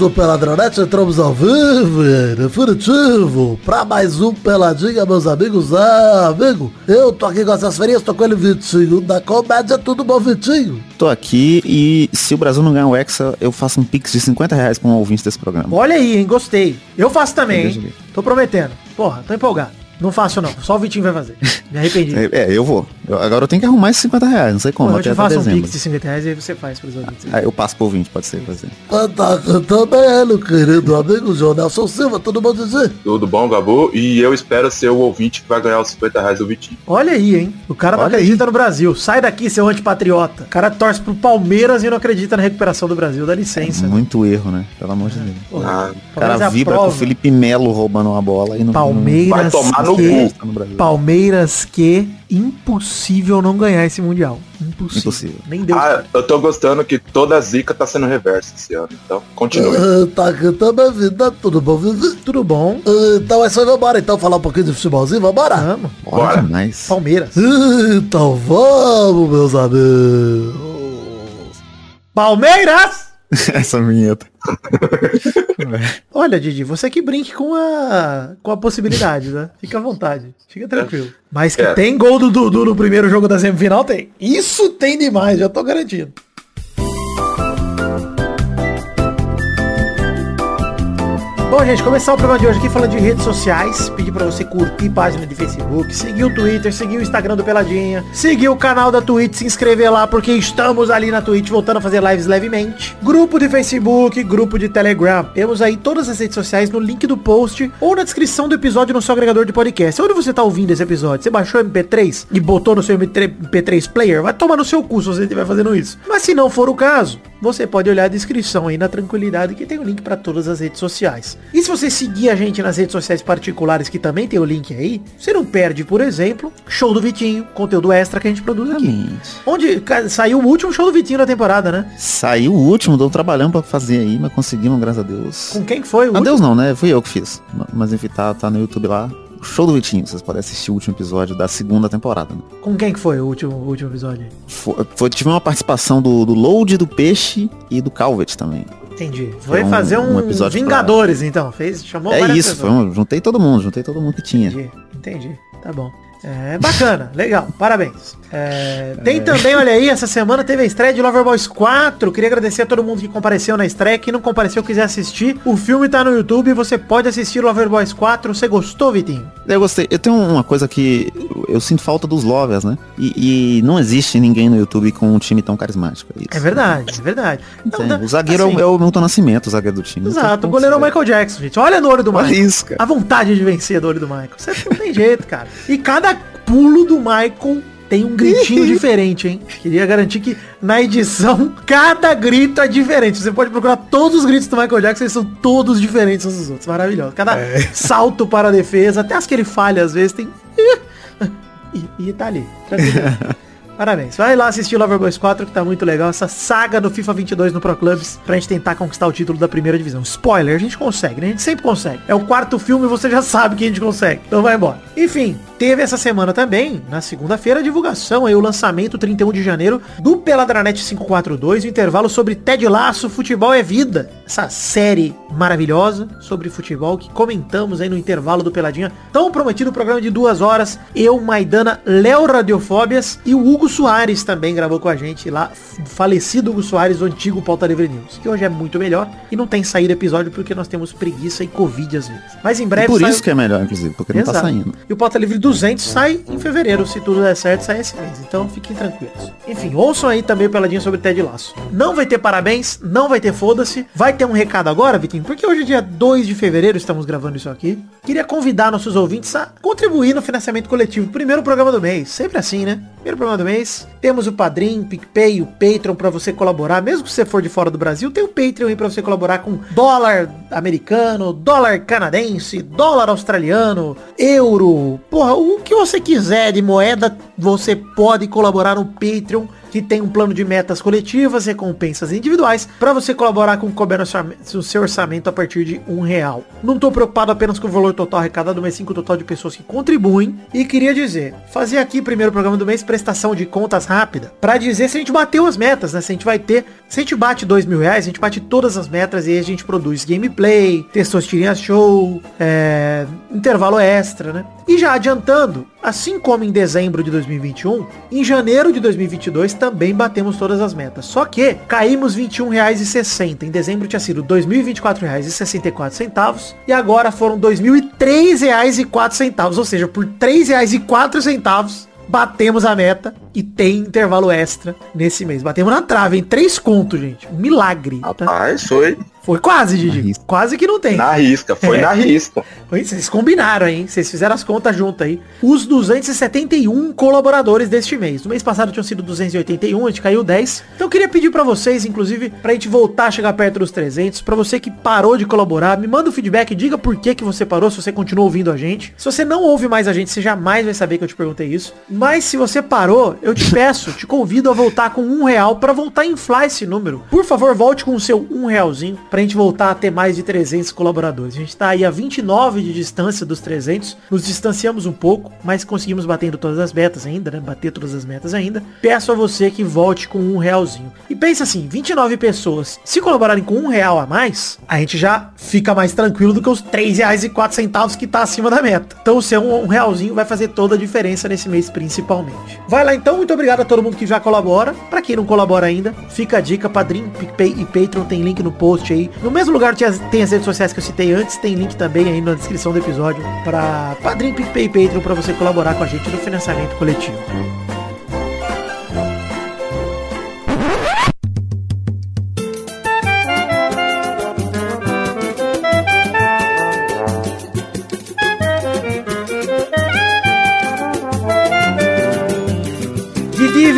do Peladronete, entramos ao vivo definitivo pra mais um Peladinha, meus amigos. Ah, amigo, eu tô aqui com essas férias, tô com ele Vitinho, da comédia, tudo bom, Vitinho? Tô aqui e se o Brasil não ganhar o Hexa, eu faço um pix de 50 reais com o ouvinte desse programa. Olha aí, hein, gostei. Eu faço também, hein? Tô prometendo. Porra, tô empolgado. Não faço não, só o Vitinho vai fazer. Me arrependi. É, é, eu vou. Eu, agora eu tenho que arrumar esses 50 reais, não sei como. Pô, eu te faço um pix de 50 reais e aí você faz pros ouvintes. Aí eu passo pro ouvinte, pode ser, pode ser. Ah, Tá cantando ele, querido amigo João Nelson Silva, tudo bom, dizer? Tudo bom, Gabu? E eu espero ser o ouvinte que vai ganhar os 50 reais do Vitinho. Olha aí, hein? O cara não Olha acredita no Brasil. Sai daqui, seu antipatriota. O cara torce pro Palmeiras e não acredita na recuperação do Brasil. Dá licença. Muito erro, né? Pelo amor de Deus. Ah, O cara é a vibra com o. Felipe Melo roubando uma bola e não Palmeiras Vai tomar no cu. Tá. Palmeiras que impossível não ganhar esse Mundial. Impossível. Impossível. Nem Deus. Ah, eu tô gostando que toda a zica tá sendo reversa esse ano. Então, continue. Ah, Tá cantando a vida, tudo bom? Tudo bom? Ah, Então é só vambora, então, falar um pouquinho de futebolzinho, vambora? Vamos. Bora Bora. Palmeiras. Então vamos, meus amigos. Palmeiras! Essa vinheta. Olha, Didi, você que brinque com a, com a possibilidade, né? Fica à vontade. Fica tranquilo. Mas que É. tem gol do Dudu no primeiro jogo da semifinal, tem. Isso tem demais, já tô garantindo. Bom, gente, começar o programa de hoje aqui falando de redes sociais. Pedir pra você curtir página de Facebook, seguir o Twitter, seguir o Instagram do Peladinha, seguir o canal da Twitch, se inscrever lá, porque estamos ali na Twitch voltando a fazer lives levemente. Grupo de Facebook, grupo de Telegram. Temos aí todas as redes sociais no link do post ou na descrição do episódio no seu agregador de podcast. Onde você tá ouvindo esse episódio? Você baixou o MP3 e botou no seu MP3 player? Vai tomar no seu cu se você estiver fazendo isso. Mas se não for o caso, você pode olhar a descrição aí na tranquilidade que tem o link para todas as redes sociais. E se você seguir a gente nas redes sociais particulares que também tem o link aí, você não perde, por exemplo, show do Vitinho, conteúdo extra que a gente produz aqui. Exatamente. Onde saiu o último show do Vitinho da temporada, né? Saiu o último, deu um trabalhão pra fazer aí, mas conseguimos, graças a Deus. Com quem que foi o Ah? Deus não, né? Fui eu que fiz. Mas enfim, tá, tá no YouTube lá. O Show do Vitinho, vocês podem assistir o último episódio da segunda temporada. Né? Com quem que foi o último, o último episódio? Foi, foi- tive uma participação do, do Load, do Peixe e do Calvet também. Entendi. Foi um- fazer um, um episódio Vingadores, então. Fez, chamou é isso, foi um, juntei todo mundo, juntei todo mundo que tinha. Entendi, entendi. Tá bom. É bacana, legal, parabéns. É, tem também, olha aí, essa semana teve a estreia de Loverboys 4. Queria agradecer a todo mundo que compareceu na estreia. Quem não compareceu, quiser assistir, o filme tá no YouTube. Você pode assistir Loverboys 4. Você gostou, Vitinho? Eu gostei. Eu tenho uma coisa que eu, sinto falta dos lovers, né? E, e não existe ninguém no YouTube com um time tão carismático. É, isso. É verdade, é verdade. Dá- o zagueiro é assim, o- é o Milton Nascimento, o zagueiro do time. Exato, o goleiro é o. Michael Jackson, gente. Olha no olho do Olha Michael. isso. A vontade de vencer do olho do Michael. Você não tem jeito, cara. E cada pulo do Michael tem um gritinho diferente, hein? Queria garantir que na edição cada grito é diferente. Você pode procurar todos os gritos do Michael Jackson, eles são todos diferentes uns dos outros. Maravilhoso. Cada salto para a defesa, até as que ele falha às vezes tem. E, e tá ali. Tranquilo. Parabéns. Vai lá assistir Loverboys 4, que tá muito legal. Essa saga do FIFA 22 no Pro Clubs, pra gente tentar conquistar o título da primeira divisão. Spoiler, a gente consegue, né? A gente sempre consegue. É o quarto filme e você já sabe que a gente consegue. Então vai embora. Enfim, teve essa semana também, na segunda-feira, a divulgação aí, o lançamento, 31 de janeiro, do Peladranet 542, o intervalo sobre Ted Laço, Futebol é Vida. Essa série maravilhosa sobre futebol que comentamos aí no intervalo do Peladinha. Tão prometido programa de duas horas. Eu, Maidana, Léo Radiofóbias e o Hugo Soares também gravou com a gente lá. Falecido Hugo Soares, o antigo Pauta Livre News. Que hoje é muito melhor e não tem saído episódio porque nós temos preguiça e covid às vezes. Mas em breve E por isso que é melhor, inclusive, porque não tá Exato. saindo. E o Pauta Livre 200 sai em fevereiro, se tudo der certo, sai esse mês. Então fiquem tranquilos. Enfim, ouçam aí também o Peladinho sobre Ted Laço. Não vai ter parabéns, não vai ter foda-se. Vai ter um recado agora, Vitinho, porque hoje é dia 2 de fevereiro, estamos gravando isso aqui. Queria convidar nossos ouvintes a contribuir no financiamento coletivo. Primeiro programa do mês, sempre assim, né? Primeiro programa do mês. Temos o Padrim, PicPay, o Patreon pra você colaborar. Mesmo que você for de fora do Brasil, tem o Patreon aí pra você colaborar com dólar americano, dólar canadense, dólar australiano, euro. Porra, o que você quiser de moeda, você pode colaborar no Patreon. que tem um plano de metas coletivas, recompensas individuais, para você colaborar com o seu orçamento a partir de um real. Não tô preocupado apenas com o valor total arrecadado, mas sim com o total de pessoas que contribuem. E queria dizer, fazer aqui primeiro programa do mês, prestação de contas rápida, para dizer se a gente bateu as metas, né? Se a gente vai ter, se a gente bate dois mil reais, a gente bate todas as metas e a gente produz gameplay, Testosterinha Show, é, intervalo extra, né? E já adiantando, assim como em dezembro de 2021, em janeiro de 2022 também batemos todas as metas. Só que caímos R$ 21,60. Em dezembro tinha sido R$ 2.024,64 e agora foram R$ 2.003,04. Ou seja, por R$ 3,04 batemos a meta e tem intervalo extra nesse mês. Batemos na trave, em três contos, gente. Um milagre. Tá? Rapaz, foi. Foi quase, Didi. Quase que não tem. Na risca, foi é. na risca. Vocês combinaram, hein? Vocês fizeram as contas juntas aí. Os 271 colaboradores deste mês. No mês passado tinham sido 281, a gente caiu 10. Então eu queria pedir para vocês, inclusive, pra gente voltar a chegar perto dos 300. Pra você que parou de colaborar, me manda o um feedback, diga por que que você parou, se você continua ouvindo a gente. Se você não ouve mais a gente, você jamais vai saber que eu te perguntei isso. Mas se você parou, eu te peço, te convido a voltar com um real para voltar a inflar esse número. Por favor, volte com o seu um realzinho pra gente voltar a ter mais de 300 colaboradores. A gente tá aí a 29 de distância dos 300. Nos distanciamos um pouco, mas conseguimos batendo todas as metas ainda, né? Bater todas as metas ainda. Peço a você que volte com um realzinho. E pensa assim, 29 pessoas. Se colaborarem com um real a mais, a gente já fica mais tranquilo do que os 3 reais e 4 centavos que tá acima da meta. Então o seu um realzinho vai fazer toda a diferença nesse mês principalmente. Vai lá então, muito obrigado a todo mundo que já colabora. Para quem não colabora ainda, fica a dica, Padrim, PicPay e Patreon tem link no post aí. No mesmo lugar tem as, tem as redes sociais que eu citei antes, tem link também aí na descrição do episódio para Padrim, PicPay e Patreon para você colaborar com a gente no financiamento coletivo.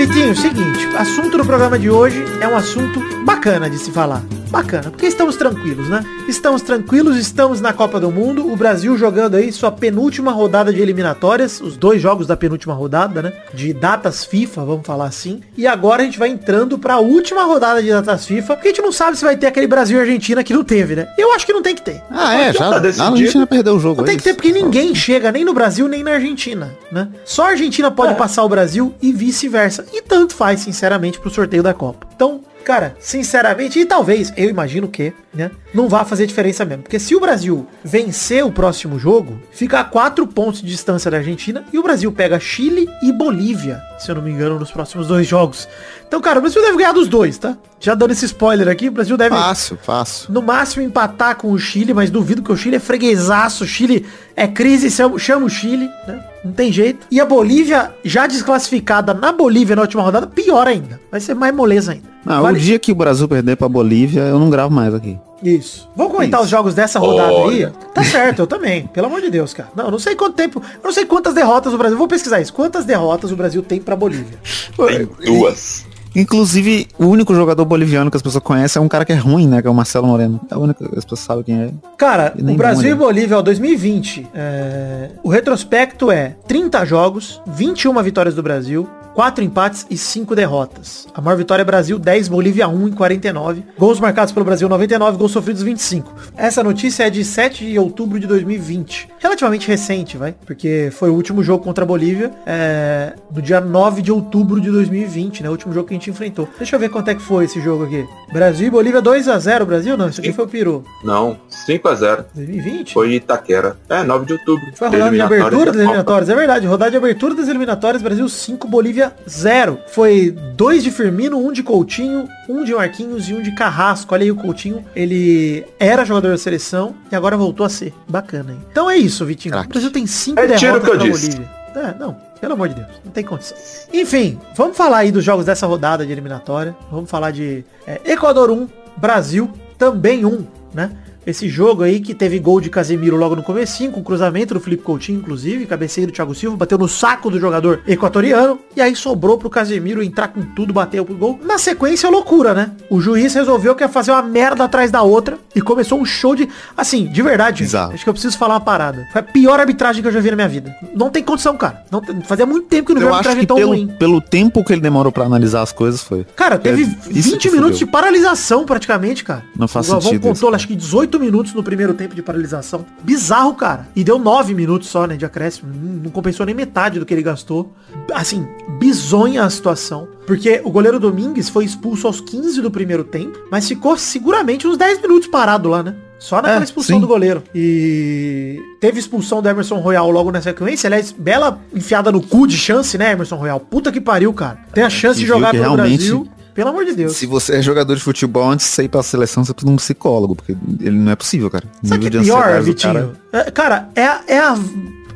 Vitinho, seguinte, assunto do programa de hoje é um assunto bacana de se falar bacana, porque estamos tranquilos, né? Estamos tranquilos, estamos na Copa do Mundo, o Brasil jogando aí sua penúltima rodada de eliminatórias, os dois jogos da penúltima rodada, né? De datas FIFA, vamos falar assim. E agora a gente vai entrando para a última rodada de datas FIFA, porque a gente não sabe se vai ter aquele Brasil e Argentina que não teve, né? Eu acho que não tem que ter. Ah, é, já, tá a Argentina perdeu o jogo. Não tem que ter porque ninguém chega nem no Brasil nem na Argentina, né? Só a Argentina pode é. passar o Brasil e vice-versa. E tanto faz, sinceramente, pro sorteio da Copa. Então, Cara, sinceramente, e talvez, eu imagino que, né, não vá fazer diferença mesmo. Porque se o Brasil vencer o próximo jogo, fica a 4 pontos de distância da Argentina e o Brasil pega Chile e Bolívia, se eu não me engano, nos próximos dois jogos. Então, cara, o Brasil deve ganhar dos dois, tá? Já dando esse spoiler aqui, o Brasil deve... Fácil, fácil. No máximo empatar com o Chile, mas duvido que o Chile é freguesaço. O Chile é crise, chama o Chile, né? Não tem jeito. E a Bolívia, já desclassificada na Bolívia na última rodada, pior ainda. Vai ser mais moleza ainda. Não, vale... o dia que o Brasil perder pra Bolívia, eu não gravo mais aqui. Isso. Vamos comentar Isso. os jogos dessa rodada Olha. aí? Tá certo, eu também. Pelo amor de Deus, cara. Não, não sei quanto tempo, eu não sei quantas derrotas o Brasil. Vou pesquisar isso. Quantas derrotas o Brasil tem pra Bolívia? Tem duas. Inclusive, o único jogador boliviano que as pessoas conhecem é um cara que é ruim, né? Que é o Marcelo Moreno. É o único que as pessoas sabem quem é. Cara, o Brasil e Bolívia, ó, 2020. É... O retrospecto é 30 jogos, 21 vitórias do Brasil, 4 empates e 5 derrotas. A maior vitória é Brasil 10, Bolívia 1 em 49. Gols marcados pelo Brasil 99, gols sofridos 25. Essa notícia é de 7 de outubro de 2020. Relativamente recente, vai? Porque foi o último jogo contra a Bolívia é, no dia 9 de outubro de 2020, né? O último jogo que a gente enfrentou. Deixa eu ver quanto é que foi esse jogo aqui. Brasil e Bolívia 2x0, Brasil? Não, isso aqui foi o Peru. Não, 5x0. 2020? Foi Itaquera. É, 9 de outubro. Foi a rodada de abertura das eliminatórias, é verdade. Rodada de abertura das eliminatórias, Brasil 5, Bolívia Bolívia, zero. Foi dois de Firmino, um de Coutinho, um de Marquinhos e um de Carrasco. Olha aí o Coutinho, ele era jogador da seleção e agora voltou a ser. Bacana, hein? Então é isso, Vitinho. O Brasil tem cinco é derrotas pra Bolívia. É, não, pelo amor de Deus, não tem condição. Enfim, vamos falar aí dos jogos dessa rodada de eliminatória. Vamos falar de é, Equador 1, Brasil também 1, né? Esse jogo aí que teve gol de Casemiro logo no comecinho, com cruzamento do Felipe Coutinho, inclusive, cabeceio do Thiago Silva, bateu no saco do jogador equatoriano, e aí sobrou pro Casemiro entrar com tudo, bateu pro gol. Na sequência, loucura, né? O juiz resolveu que ia fazer uma merda atrás da outra e começou um show de... Assim, de verdade, Bizarro. acho que eu preciso falar uma parada. Foi a pior arbitragem que eu já vi na minha vida. Não tem condição, cara. Não Fazia muito tempo que não vi Eu acho arbitragem tão pelo, ruim. pelo tempo que ele demorou pra analisar as coisas foi. Cara, teve É, isso 20 que minutos de paralisação praticamente, cara. Não faz o Galvão sentido contou, isso, acho que 18 minutos no primeiro tempo de paralisação. Bizarro, cara. E deu 9 minutos só, né, de acréscimo. Não, compensou nem metade do que ele gastou. Assim, bizonha a situação. Porque o goleiro Domingues foi expulso aos 15 do primeiro tempo, mas ficou seguramente uns 10 minutos parado lá, né? Só naquela É, expulsão sim. do goleiro. E teve expulsão do Emerson Royal logo na sequência. Aliás, bela enfiada no cu de chance, né, Emerson Royal? Puta que pariu, cara. Tem a chance de jogar pelo realmente- Brasil. Pelo amor de Deus. Se você é jogador de futebol, antes de você ir pra seleção, você precisa de um psicólogo, porque ele não é possível, cara. Sabe o que é pior, Vitinho? cara- É, Cara, é, a- é a,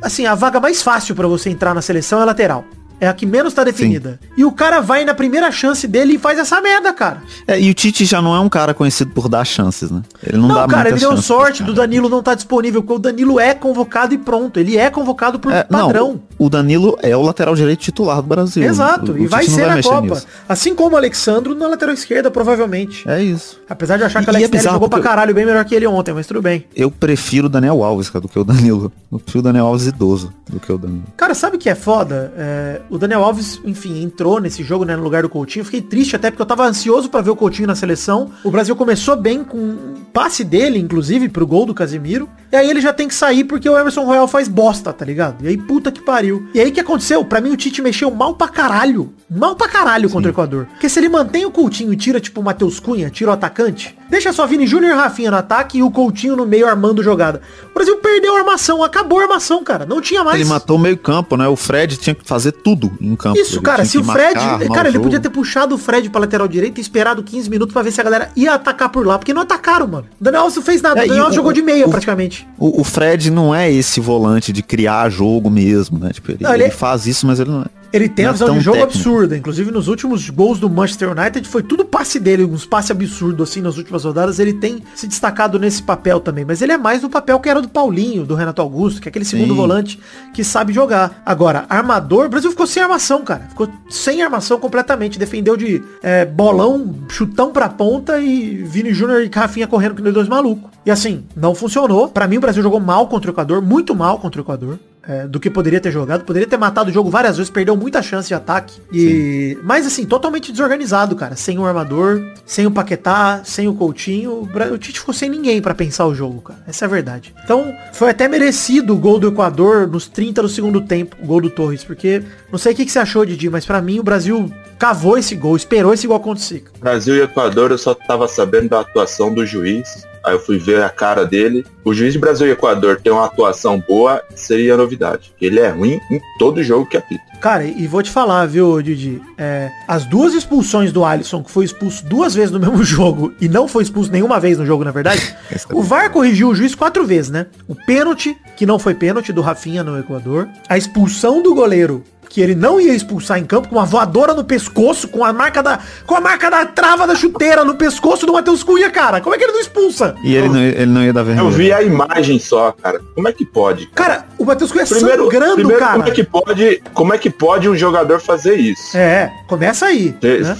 assim, a vaga mais fácil pra você entrar na seleção é lateral. É a que menos tá definida. E o cara vai na primeira chance dele e faz essa merda, cara. É, e o Tite já não é um cara conhecido por dar chances, né? Ele não, Não, dá cara, ele deu sorte do. Danilo não tá disponível, porque o Danilo é convocado e pronto. Ele é convocado por É, padrão. Não, o Danilo é o lateral direito titular do Brasil. Exato, O- o e vai ser na mexer Copa. nisso. Assim como o Alexandro na lateral esquerda, provavelmente. É isso. Apesar de achar que o é Alex Telles bizarro jogou pra caralho bem melhor que ele ontem, mas tudo bem. Eu prefiro o Daniel Alves, cara, do que o Danilo. Eu prefiro o Daniel Alves idoso do que o Danilo. Cara, sabe o que é foda? É, o Daniel Alves, enfim, entrou nesse jogo, né, no lugar do Coutinho. Fiquei triste até porque eu tava ansioso pra ver o Coutinho na seleção. O Brasil começou bem com um passe dele, inclusive, pro gol do Casemiro. E aí ele já tem que sair porque o Emerson Royal faz bosta, tá ligado? E aí, puta que pariu. E aí, o que aconteceu? Pra mim, o Tite mexeu mal pra caralho. Mal pra caralho contra o Equador. Porque se ele mantém o Coutinho e tira, tipo, o Matheus Cunha, tira o atacante, deixa só Vini Júnior e Rafinha no ataque e o Coutinho no meio armando jogada. O Brasil perdeu a armação, acabou a armação, cara. Não tinha mais. Ele matou o meio campo, né? O Fred tinha que fazer tudo em campo. Isso, Ele cara, se o Fred. marcar, cara, ele jogo. podia ter puxado o Fred pra lateral direita e esperado 15 minutos pra ver se a galera ia atacar por lá, porque não atacaram, mano. O Daniel Alves não fez nada, É, o Daniel Alves jogou de meia o- praticamente. O, o Fred não é esse volante de criar jogo mesmo, né? Tipo, ele, Não, ele ele é- faz isso, mas ele não é. Ele tem não uma é visão de jogo técnico. absurda. Inclusive, nos últimos gols do Manchester United, foi tudo passe dele, uns passe absurdo, assim, nas últimas rodadas. Ele tem se destacado nesse papel também. Mas ele é mais no papel que era do Paulinho, do Renato Augusto, que é aquele segundo Sim. volante que sabe jogar. Agora, armador, o Brasil ficou sem armação, cara. Ficou sem armação completamente. Defendeu de é, bolão, chutão pra ponta e Vini Júnior e Rafinha correndo com os dois malucos. E assim, não funcionou. Pra mim, o Brasil jogou mal contra o Equador, muito mal contra o Equador é, do que poderia ter jogado. Poderia ter matado o jogo várias vezes, perdeu muita chance de ataque. E... Mas assim, totalmente desorganizado, cara. Sem o armador, sem o Paquetá, sem o Coutinho. O Tite ficou sem ninguém pra pensar o jogo, cara. Essa é a verdade. Então, foi até merecido o gol do Equador nos 30 do segundo tempo, o gol do Torres. Porque, não sei o que, que você achou, Didi, mas pra mim o Brasil cavou esse gol, esperou esse gol acontecer. Brasil e Equador, eu só tava sabendo da atuação do juiz. Aí eu fui ver a cara dele. O juiz de Brasil e Equador tem uma atuação boa, seria novidade. Ele é ruim em todo jogo que apita. Cara, e vou te falar, viu, Didi? É, as duas expulsões do Alisson, que foi expulso duas vezes no mesmo jogo e não foi expulso nenhuma vez no jogo, na verdade, o VAR corrigiu o juiz quatro vezes, né? O pênalti, que não foi pênalti, do Rafinha no Equador. A expulsão do goleiro, que ele não ia expulsar em campo, com uma voadora no pescoço, com a marca da, com a marca da trava da chuteira no pescoço do Matheus Cunha, cara. Como é que ele não expulsa? E ele não, ele não ia dar vermelho. Eu vi a imagem só, cara. Como é que pode? Cara, o Matheus Cunha primeiro, sangrando, primeiro cara. como é que pode, como é que pode um jogador fazer isso? É, começa aí. Ter, né?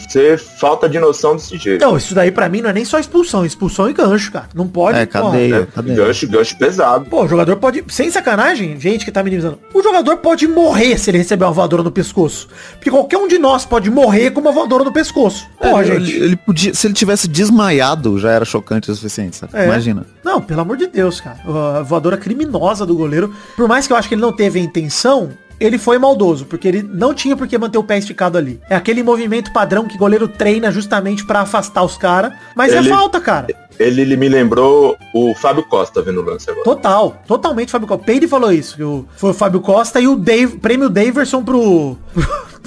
falta de noção desse jeito. Não, isso daí pra mim não é nem só expulsão, expulsão e gancho, cara. Não pode. É, porra. cadeia. É, cadê? gancho, gancho pesado. Pô, o jogador pode. Sem sacanagem, gente que tá minimizando. O jogador pode morrer se ele receber uma voadora no pescoço. Porque qualquer um de nós pode morrer com uma voadora no pescoço. Pô, É, gente. ele, ele podia, se ele tivesse desmaiado, já era chocante o suficiente, sabe? É. Imagina. Não, pelo amor de Deus, cara. A voadora criminosa do goleiro. Por mais que eu acho que ele não teve a intenção, ele foi maldoso, porque ele não tinha por que manter o pé esticado ali. É aquele movimento padrão que goleiro treina justamente pra afastar os caras. Mas Ele- é falta, cara. Ele, me lembrou o Fábio Costa vendo o lance agora. Total, totalmente Fábio Costa. Peide falou isso, que foi o Fábio Costa e o Dave, prêmio Daverson pro,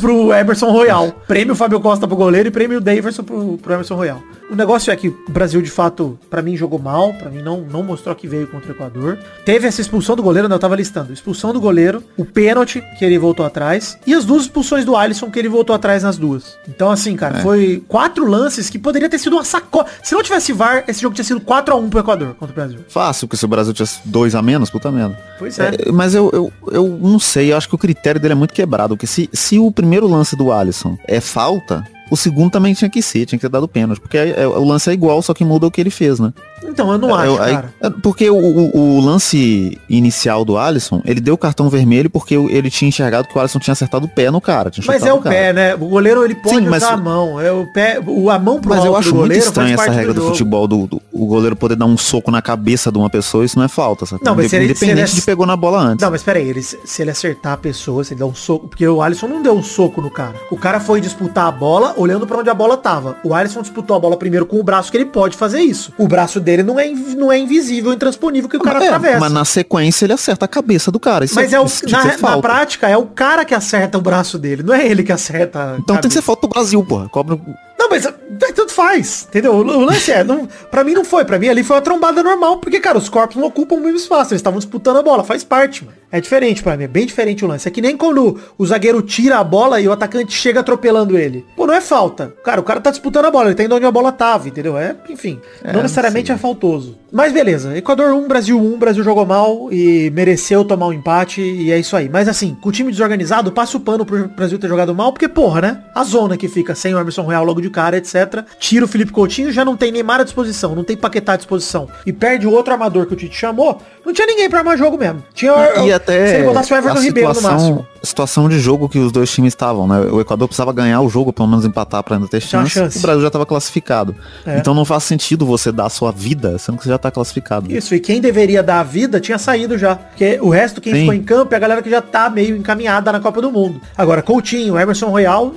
pro, Emerson Royal. Prêmio Fábio Costa pro goleiro e prêmio Daverson pro, pro Emerson Royal. O negócio é que o Brasil, de fato, pra mim jogou mal, pra mim não, não mostrou que veio contra o Equador. Teve essa expulsão do goleiro, né, eu tava listando. Expulsão do goleiro, o pênalti, que ele voltou atrás, e as duas expulsões do Alisson, que ele voltou atrás nas duas. Então, assim, cara, foi quatro lances que poderia ter sido uma sacola. Se não tivesse VAR, esse jogo tinha sido 4x1 pro Equador contra o Brasil. Fácil, porque se o Brasil tivesse dois a menos, puta merda. Pois é. É, mas eu, eu, eu não sei, eu acho que o critério dele é muito quebrado. Porque se, se o primeiro lance do Alisson é falta, o segundo também tinha que ser, tinha que ter dado pênalti. Porque é- é- o lance é igual, só que muda o que ele fez, né? Então, eu não acho, Eu- aí- cara. é, porque o, o- o lance inicial do Alisson, ele deu o cartão vermelho porque o- ele tinha enxergado que o Alisson tinha acertado o pé no cara. Mas é o cara. pé, né? O goleiro ele pode Sim, mas- usar a mão. É o pé, o, a mão pro Mas eu acho do muito faz essa regra do, jogo. futebol, do, do- o goleiro poder dar um soco na cabeça de uma pessoa, isso não é falta, sabe? Não, mas se ele- Independente ele é- de pegou na bola antes. Não, mas peraí, ele, se ele acertar a pessoa, se ele der um soco, porque o Alisson não deu um soco no cara. O cara foi disputar a bola olhando pra onde a bola tava. O Alisson disputou a bola primeiro com o braço, que ele pode fazer isso. O braço dele não é, não é invisível, intransponível, que o cara É, atravessa. mas na sequência ele acerta a cabeça do cara. Isso Mas é o, tinha que na, na prática, é o cara que acerta o braço dele, não é ele que acerta. Então tem que cabeça. ser falta pro Brasil, porra. Cobra... Não, mas é, tanto faz, entendeu? O, o lance é, não, pra mim não foi, pra mim ali foi uma trombada normal, porque, cara, os corpos não ocupam o mesmo espaço, eles estavam disputando a bola, faz parte, mano. É diferente pra mim, é bem diferente o lance. É que nem quando o zagueiro tira a bola e o atacante chega atropelando ele. Pô, não é falta. Cara, o cara tá disputando a bola, ele tá indo onde a bola tava, entendeu? É, enfim, não necessariamente é faltoso. Mas beleza, Equador 1, Brasil 1, Brasil jogou mal e mereceu tomar um empate e é isso aí. Mas assim, com o time desorganizado, passa o pano pro Brasil ter jogado mal, porque porra, né? A zona que fica sem o Emerson Royal logo de cara, etc. Tira o Felipe Coutinho, já não tem Neymar à disposição, não tem Paquetá à disposição. E perde o outro armador que o Tite chamou, não tinha ninguém pra armar jogo mesmo. Tinha E até se ele botasse o Everton Ribeiro no máximo. situação, de jogo que os dois times estavam, né? O Equador precisava ganhar o jogo, pelo menos empatar pra ainda ter chance. chance. O Brasil já estava classificado. É. Então não faz sentido você dar a sua vida, sendo que você já tá classificado. Isso, e quem deveria dar a vida tinha saído já. Porque o resto, quem Sim. ficou em campo, é a galera que já tá meio encaminhada na Copa do Mundo. Agora, Coutinho, Emerson Royal,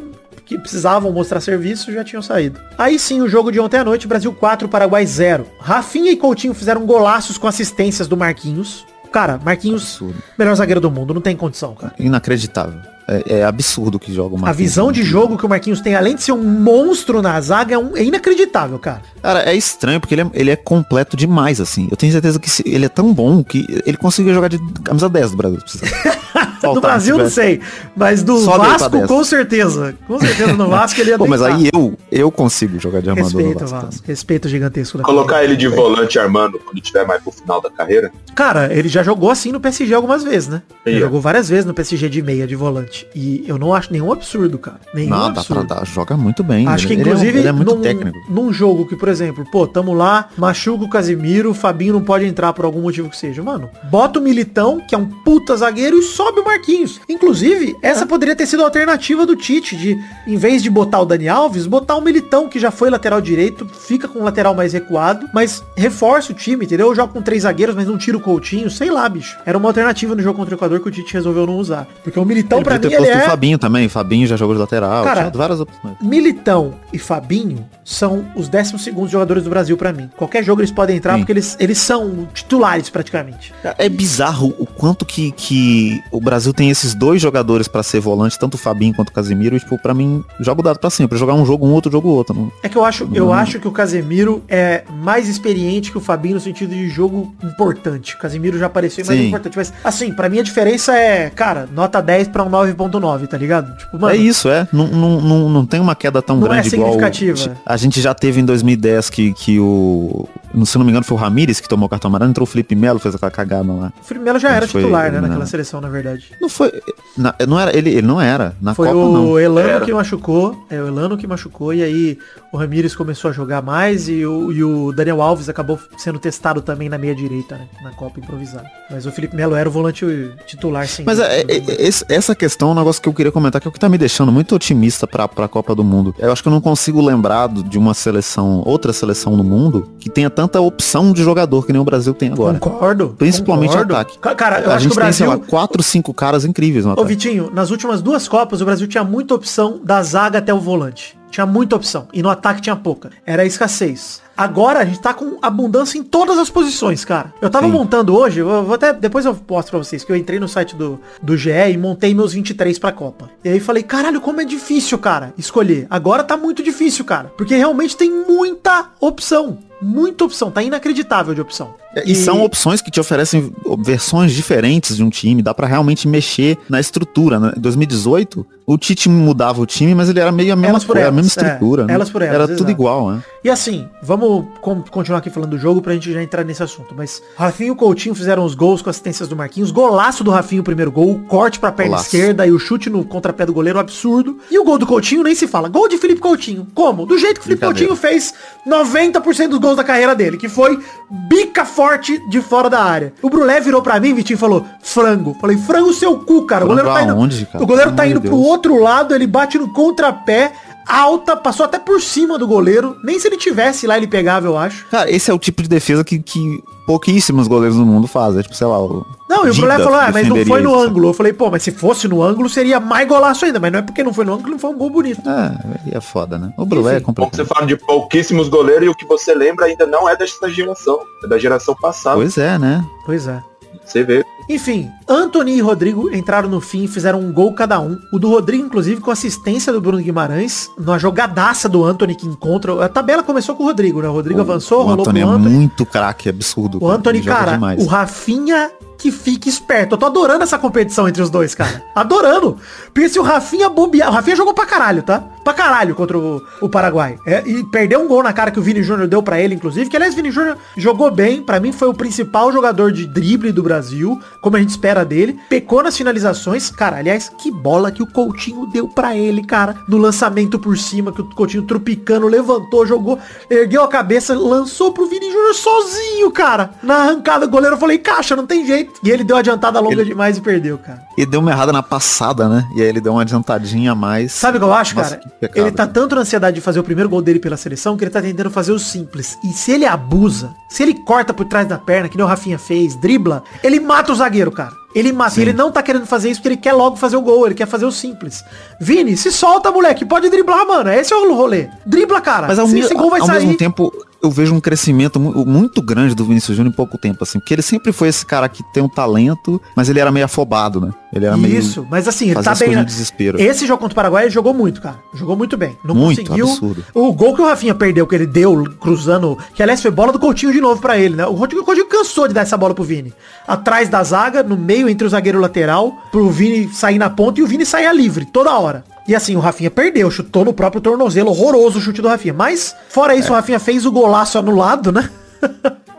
que precisavam mostrar serviço, já tinham saído. Aí sim, o jogo de ontem à noite, Brasil 4, Paraguai 0. Rafinha e Coutinho fizeram golaços com assistências do Marquinhos. Cara, Marquinhos, Absurdo. melhor zagueiro do mundo, não tem condição, cara. Inacreditável. É, é absurdo que joga o A Marquinhos. visão de jogo que o Marquinhos tem, além de ser um monstro na zaga, é, um- é inacreditável, cara. Cara, é estranho porque ele é, ele é completo demais, assim. Eu tenho certeza que se- ele é tão bom que ele conseguiria jogar de camisa 10 do Brasil. do Brasil, não sei. Mas do Só pra Vasco, com certeza. Com certeza no Vasco ele ia Pô, mas aí eu, eu consigo jogar de armador no Respeito, Vasco. Vasco. Respeito gigantesco da Colocar ele de volante armando quando tiver mais pro final da carreira. Cara, ele já jogou assim no PSG algumas vezes, né? Ele jogou várias vezes no PSG de meia, de volante. E eu não acho nenhum absurdo, cara. Nenhum Não, dá pra absurdo. dar. Joga muito bem. Acho que Ele- ele é um- inclusive Ele é, muito num, técnico. num jogo que, por exemplo, pô, tamo lá, machuca o Casimiro, o Fabinho não pode entrar por algum motivo que seja. Mano, bota o Militão, que é um puta zagueiro, e sobe o Marquinhos. Inclusive, essa poderia ter sido a alternativa do Tite, de, em vez de botar o Dani Alves, botar o Militão, que já foi lateral direito, fica com o lateral mais recuado, mas reforça o time, entendeu? Joga com três zagueiros, mas não tira o Coutinho, sei lá, bicho. Era uma alternativa no jogo contra o Equador que o Tite resolveu não usar. Porque o Militão, Ele pra mim, ele é... o Fabinho também. Fabinho já jogou de lateral. Cara, várias opções. Militão e Fabinho são os 12 segundos jogadores do Brasil pra mim. Qualquer jogo eles podem entrar Sim. porque eles, eles são titulares praticamente. É bizarro o quanto que, que o Brasil tem esses dois jogadores pra ser volante, tanto o Fabinho quanto o Casemiro. E, tipo, pra mim, joga o dado pra sempre. Jogar um jogo um, outro jogo outro. Não- É que eu acho, eu Hum. acho que o Casemiro é mais experiente que o Fabinho no sentido de jogo importante. O Casemiro já apareceu mais importante. Mas, assim, pra mim a diferença é, cara, nota 10 pra um 9.9, tá ligado? Tipo, mano, é isso, é. Não, não, não, não tem uma queda tão Não é grande igual significativa. a gente já teve em 2010 que, que o. Se não me engano, foi o Ramires que tomou o cartão amarelo, entrou o Felipe Melo, fez aquela cagada lá. o Felipe Melo já era Foi- titular, né, não. naquela seleção, na verdade. Não foi. na- não era, ele, ele não era. Na Foi Copa, o não. Elano Era. que machucou, é o Elano que machucou, e aí o Ramires começou a jogar mais e o, e o Daniel Alves acabou sendo testado também na meia direita, né? Na Copa improvisada. Mas o Felipe Melo era o volante titular, sim. Mas é- é- essa questão é um negócio que eu queria comentar, que é o que tá me deixando muito otimista pra, pra Copa do Mundo. Eu acho que eu não consigo lembrar de uma seleção, outra seleção no mundo, que tenha tanta opção de jogador que nem o Brasil tem agora. Concordo. Principalmente concordo. ataque. Ca- Cara, eu a acho gente que o tem, sei Brasil... lá, quatro, cinco caras incríveis no Ô ataque. Vitinho, nas últimas duas Copas o Brasil tinha muita opção da zaga até o volante. Tinha muita opção. E no ataque tinha pouca. Era escassez. Agora a gente tá com abundância em todas as posições, cara. Eu tava Sim. montando hoje, eu vou até depois eu mostro pra vocês que eu entrei no site do, do GE e montei meus 23 pra Copa. E aí falei, caralho, como é difícil, cara, escolher. Agora tá muito difícil, cara, porque realmente tem muita opção. Muita opção, tá inacreditável de opção. E, são opções que te oferecem versões diferentes de um time, dá pra realmente mexer na estrutura. Né? Em 2018, o Tite mudava o time, mas ele era meio a mesma Elas a mesma elas, é, estrutura. né? elas por elas, Era tudo igual, né? E assim, vamos com- continuar aqui falando do jogo pra gente já entrar nesse assunto. Mas Rafinha e o Coutinho fizeram os gols com assistências do Marquinhos. Golaço do Rafinha o primeiro gol. Corte pra perna Golaço. esquerda e o chute no contrapé do goleiro, absurdo. E o gol do Coutinho nem se fala. Gol de Felipe Coutinho. Como? Do jeito que o Felipe. Coutinho fez 90% dos gols da carreira dele, que foi bica forte de fora da área. O Brulé virou pra mim, Vitinho, falou, frango. Falei, frango seu cu, cara. O goleiro tá indo, aonde, cara? o goleiro tá indo pro outro lado, ele bate no contrapé, alta, passou até por cima do goleiro. Nem se ele tivesse lá, ele pegava, eu acho. Cara, esse é o tipo de defesa que, que pouquíssimos goleiros no mundo fazem. Tipo, sei lá, o Não, e o Brulé falou, ah, mas não foi no isso. ângulo. Eu falei, pô, mas se fosse no ângulo, seria mais golaço ainda. Mas não é porque não foi no ângulo, não foi um gol bonito. É, aí é foda, né? O Brulé é Bom que você complicado. fala de pouquíssimos goleiros e o que você lembra ainda não é dessa geração. É da geração passada. Pois é, né? Pois é. Você vê. Enfim, Anthony e Rodrigo entraram no fim e fizeram um gol cada um. O do Rodrigo, inclusive, com assistência do Bruno Guimarães, numa jogadaça do Anthony que encontra. A tabela começou com o Rodrigo, né? O Rodrigo avançou, o rolou Antônio pro é Anthony. muito craque, absurdo. O Anthony, cara, demais. o Rafinha que fique esperto. Eu tô adorando essa competição entre os dois, cara. Adorando. Porque se o Rafinha bobear... O Rafinha jogou pra caralho, tá? Pra caralho contra o, o Paraguai. É, e perdeu um gol na cara que o Vini Júnior deu pra ele, inclusive. Que, aliás, o Vini Júnior jogou bem. Pra mim, foi o principal jogador de drible do Brasil. Como a gente espera dele. Pecou nas finalizações. Cara, aliás, que bola que o Coutinho deu pra ele, cara. No lançamento por cima, que o Coutinho tropicando, levantou, jogou, ergueu a cabeça, lançou pro Vini Júnior sozinho, cara. Na arrancada do goleiro, eu falei, caixa, não tem jeito. E ele deu adiantada longa Ele- demais e perdeu, cara. E deu uma errada na passada, né? E aí ele deu uma adiantadinha a mais. Sabe o que eu acho, Nossa, cara? Pecado, ele tá tanto na ansiedade de fazer o primeiro gol dele pela seleção que ele tá tentando fazer o simples. E se ele abusa, se ele corta por trás da perna, que nem o Rafinha fez, dribla, ele mata o zagueiro, cara. Ele mata. E ele não tá querendo fazer isso porque ele quer logo fazer o gol, ele quer fazer o simples. Vini, se solta, moleque. Pode driblar, mano. Esse é o rolê. Dribla, cara. Mas ao, Se esse gol vai ao sair. mesmo tempo, eu vejo um crescimento mu- muito grande do Vinícius Júnior em pouco tempo, assim. Porque ele sempre foi esse cara que tem um talento, mas ele era meio afobado, né? Ele era meio... Isso, mas assim, ele tá bem. no desespero. Esse jogo contra o Paraguai ele jogou muito, cara. Jogou muito bem. Não Muito, conseguiu. absurdo. O gol que o Rafinha perdeu, que ele deu cruzando, que aliás foi bola do Coutinho de novo pra ele, né? O Coutinho, o Coutinho cansou de dar essa bola pro Vini. Atrás da zaga, no meio entre o zagueiro e o lateral, pro Vini sair na ponta e o Vini sair livre toda hora. E assim, o Rafinha perdeu, chutou no próprio tornozelo, horroroso o chute do Rafinha. Mas, fora isso, o Rafinha fez o golaço anulado, né?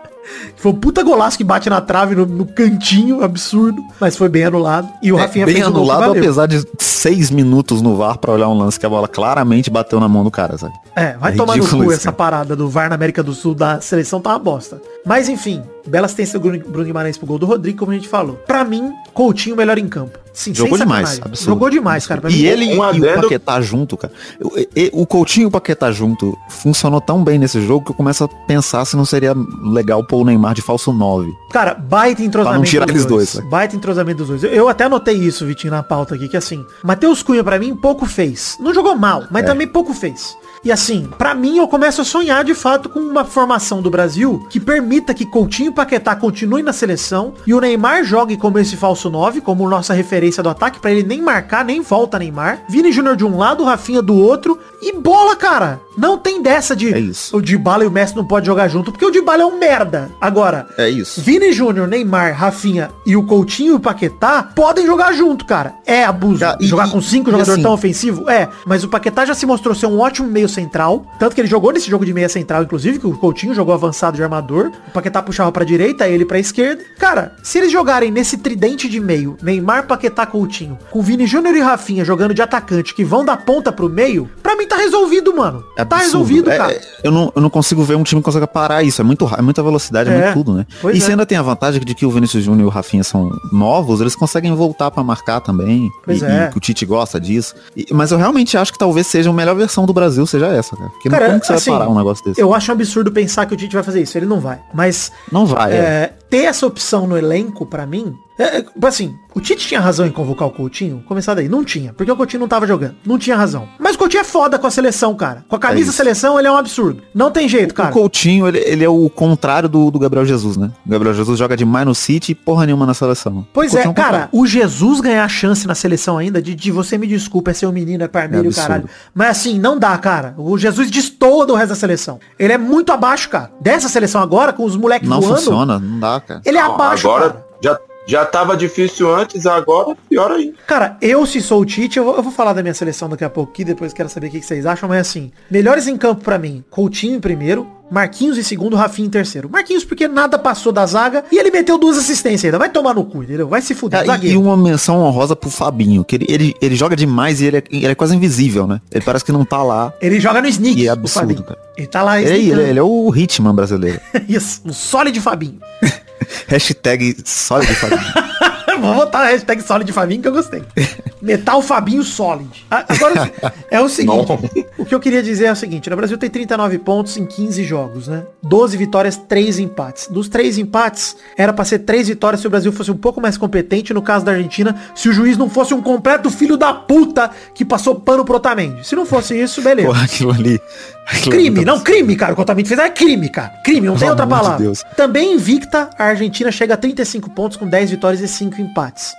Foi um puta golaço que bate na trave no, no cantinho, absurdo. Mas foi bem anulado. E o É, Rafinha bem fez anulado, apesar de seis minutos no VAR pra olhar um lance que a bola claramente bateu na mão do cara, sabe? É, vai É tomar no cu essa parada do VAR na América do Sul da seleção tá uma bosta. Mas enfim, bela assistência do Bruno Guimarães pro gol do Rodrigo, como a gente falou. Pra mim, Coutinho melhor em campo. Sim, Jogou demais, absurdo. Jogou demais, cara. Pra E mim, ele um e o Paquetá junto, cara. O, e- o Coutinho e o Paquetá junto funcionou tão bem nesse jogo que eu começo a pensar se não seria legal pôr o Neymar de falso 9. Cara, baita entrosamento Pra não tirar dos eles dois. dois, baita entrosamento dos dois. Eu, eu até anotei isso, Vitinho, na pauta aqui, que assim, Matheus Cunha pra mim pouco fez. Não jogou mal, É. mas também pouco fez. E assim, pra mim eu começo a sonhar de fato com uma formação do Brasil que permita que Coutinho e Paquetá continuem na seleção e o Neymar jogue como esse falso 9, como nossa referência do ataque, pra ele nem marcar, nem volta Neymar. Vini Júnior de um lado, Rafinha do outro e bola, cara. Não tem dessa de É isso. o Dybala e o Messi não podem jogar junto, porque o Dybala é um merda. Agora, É isso. Vini Júnior, Neymar, Rafinha e o Coutinho e o Paquetá podem jogar junto, cara. É abuso. Cara, e- jogar com cinco jogadores assim- tão ofensivo? É. Mas o Paquetá já se mostrou ser um ótimo meio central. Tanto que ele jogou nesse jogo de meia central, inclusive, que o Coutinho jogou avançado de armador. O Paquetá puxava pra direita, ele pra esquerda. Cara, se eles jogarem nesse tridente de meio, Neymar, Paquetá, Coutinho, com Vini Júnior e Rafinha jogando de atacante que vão da ponta pro meio, pra mim tá resolvido, mano. É tá absurdo. resolvido, É, cara. é, eu, não, eu não consigo ver um time que consiga parar isso. É muito é muita velocidade, é, É, muito tudo, né? pois E é. você ainda tem a vantagem de que o Vinícius Júnior e o Rafinha são novos, eles conseguem voltar pra marcar também. Pois e, é. e que o Tite gosta disso. E- mas eu realmente acho que talvez seja a melhor versão do Brasil, seja essa, cara. Porque Cara, como que você assim, vai parar um negócio desse? Eu acho um absurdo pensar que o Tite vai fazer isso. Ele não vai. Mas Não vai, é. É, ter essa opção no elenco, pra mim, é, é, assim, o Tite tinha razão em convocar o Coutinho? Começar daí. Não tinha, porque o Coutinho não tava jogando. Não tinha razão. Mas o Coutinho é foda com a seleção, cara. Com a camisa É da isso. seleção, ele é um absurdo. Não tem jeito, cara. O Coutinho, ele, ele é o contrário do, do Gabriel Jesus, né? O Gabriel Jesus joga demais no City e porra nenhuma na seleção. Pois O é, Coutinho cara, o Jesus ganhar chance na seleção ainda, de, de você me desculpa, é seu menino, é parmeiro, É absurdo. caralho. Mas assim, não dá, cara. O Jesus destoa do resto da seleção. Ele é muito abaixo, cara. Dessa seleção agora, com os moleques Não voando, funciona, não dá, cara. ele é Não, abaixo, agora cara. já, já tava difícil antes, agora pior ainda. Cara, eu se sou o Tite, eu vou, eu vou falar da minha seleção daqui a pouco aqui, depois quero saber o que que vocês acham, mas assim, melhores em campo pra mim, Coutinho em primeiro, Marquinhos em segundo, Rafinha em terceiro. Marquinhos porque nada passou da zaga e ele meteu duas assistências ainda. Vai tomar no cu, entendeu? Vai se fuder, Ah, e- e uma menção honrosa pro Fabinho, que ele, ele, ele joga demais e ele é, ele é quase invisível, né? Ele parece que não tá lá. Ele joga no sneak, E é o absurdo, cara. Ele tá lá Ele, ele, sneakando. ele é o Hitman brasileiro. Isso, um sólido Fabinho. Hashtag sólido Fabinho. Vou botar a hashtag Solid Fabinho que eu gostei. Metal Fabinho Solid. A- Agora, é o seguinte. Não. O que eu queria dizer é o seguinte. O Brasil tem 39 pontos em 15 jogos, né? 12 vitórias, 3 empates. Dos 3 empates, era pra ser 3 vitórias se o Brasil fosse um pouco mais competente. No caso da Argentina, se o juiz não fosse um completo filho da puta que passou pano pro Otamendi. Se não fosse isso, beleza. Porra, aquilo ali. aquilo ali Crime, tá- não, crime, cara. O que o Otamendi fez é crime, cara. Crime, não tem outra de palavra. Deus. Também invicta, a Argentina chega a 35 pontos com 10 vitórias e 5 empates.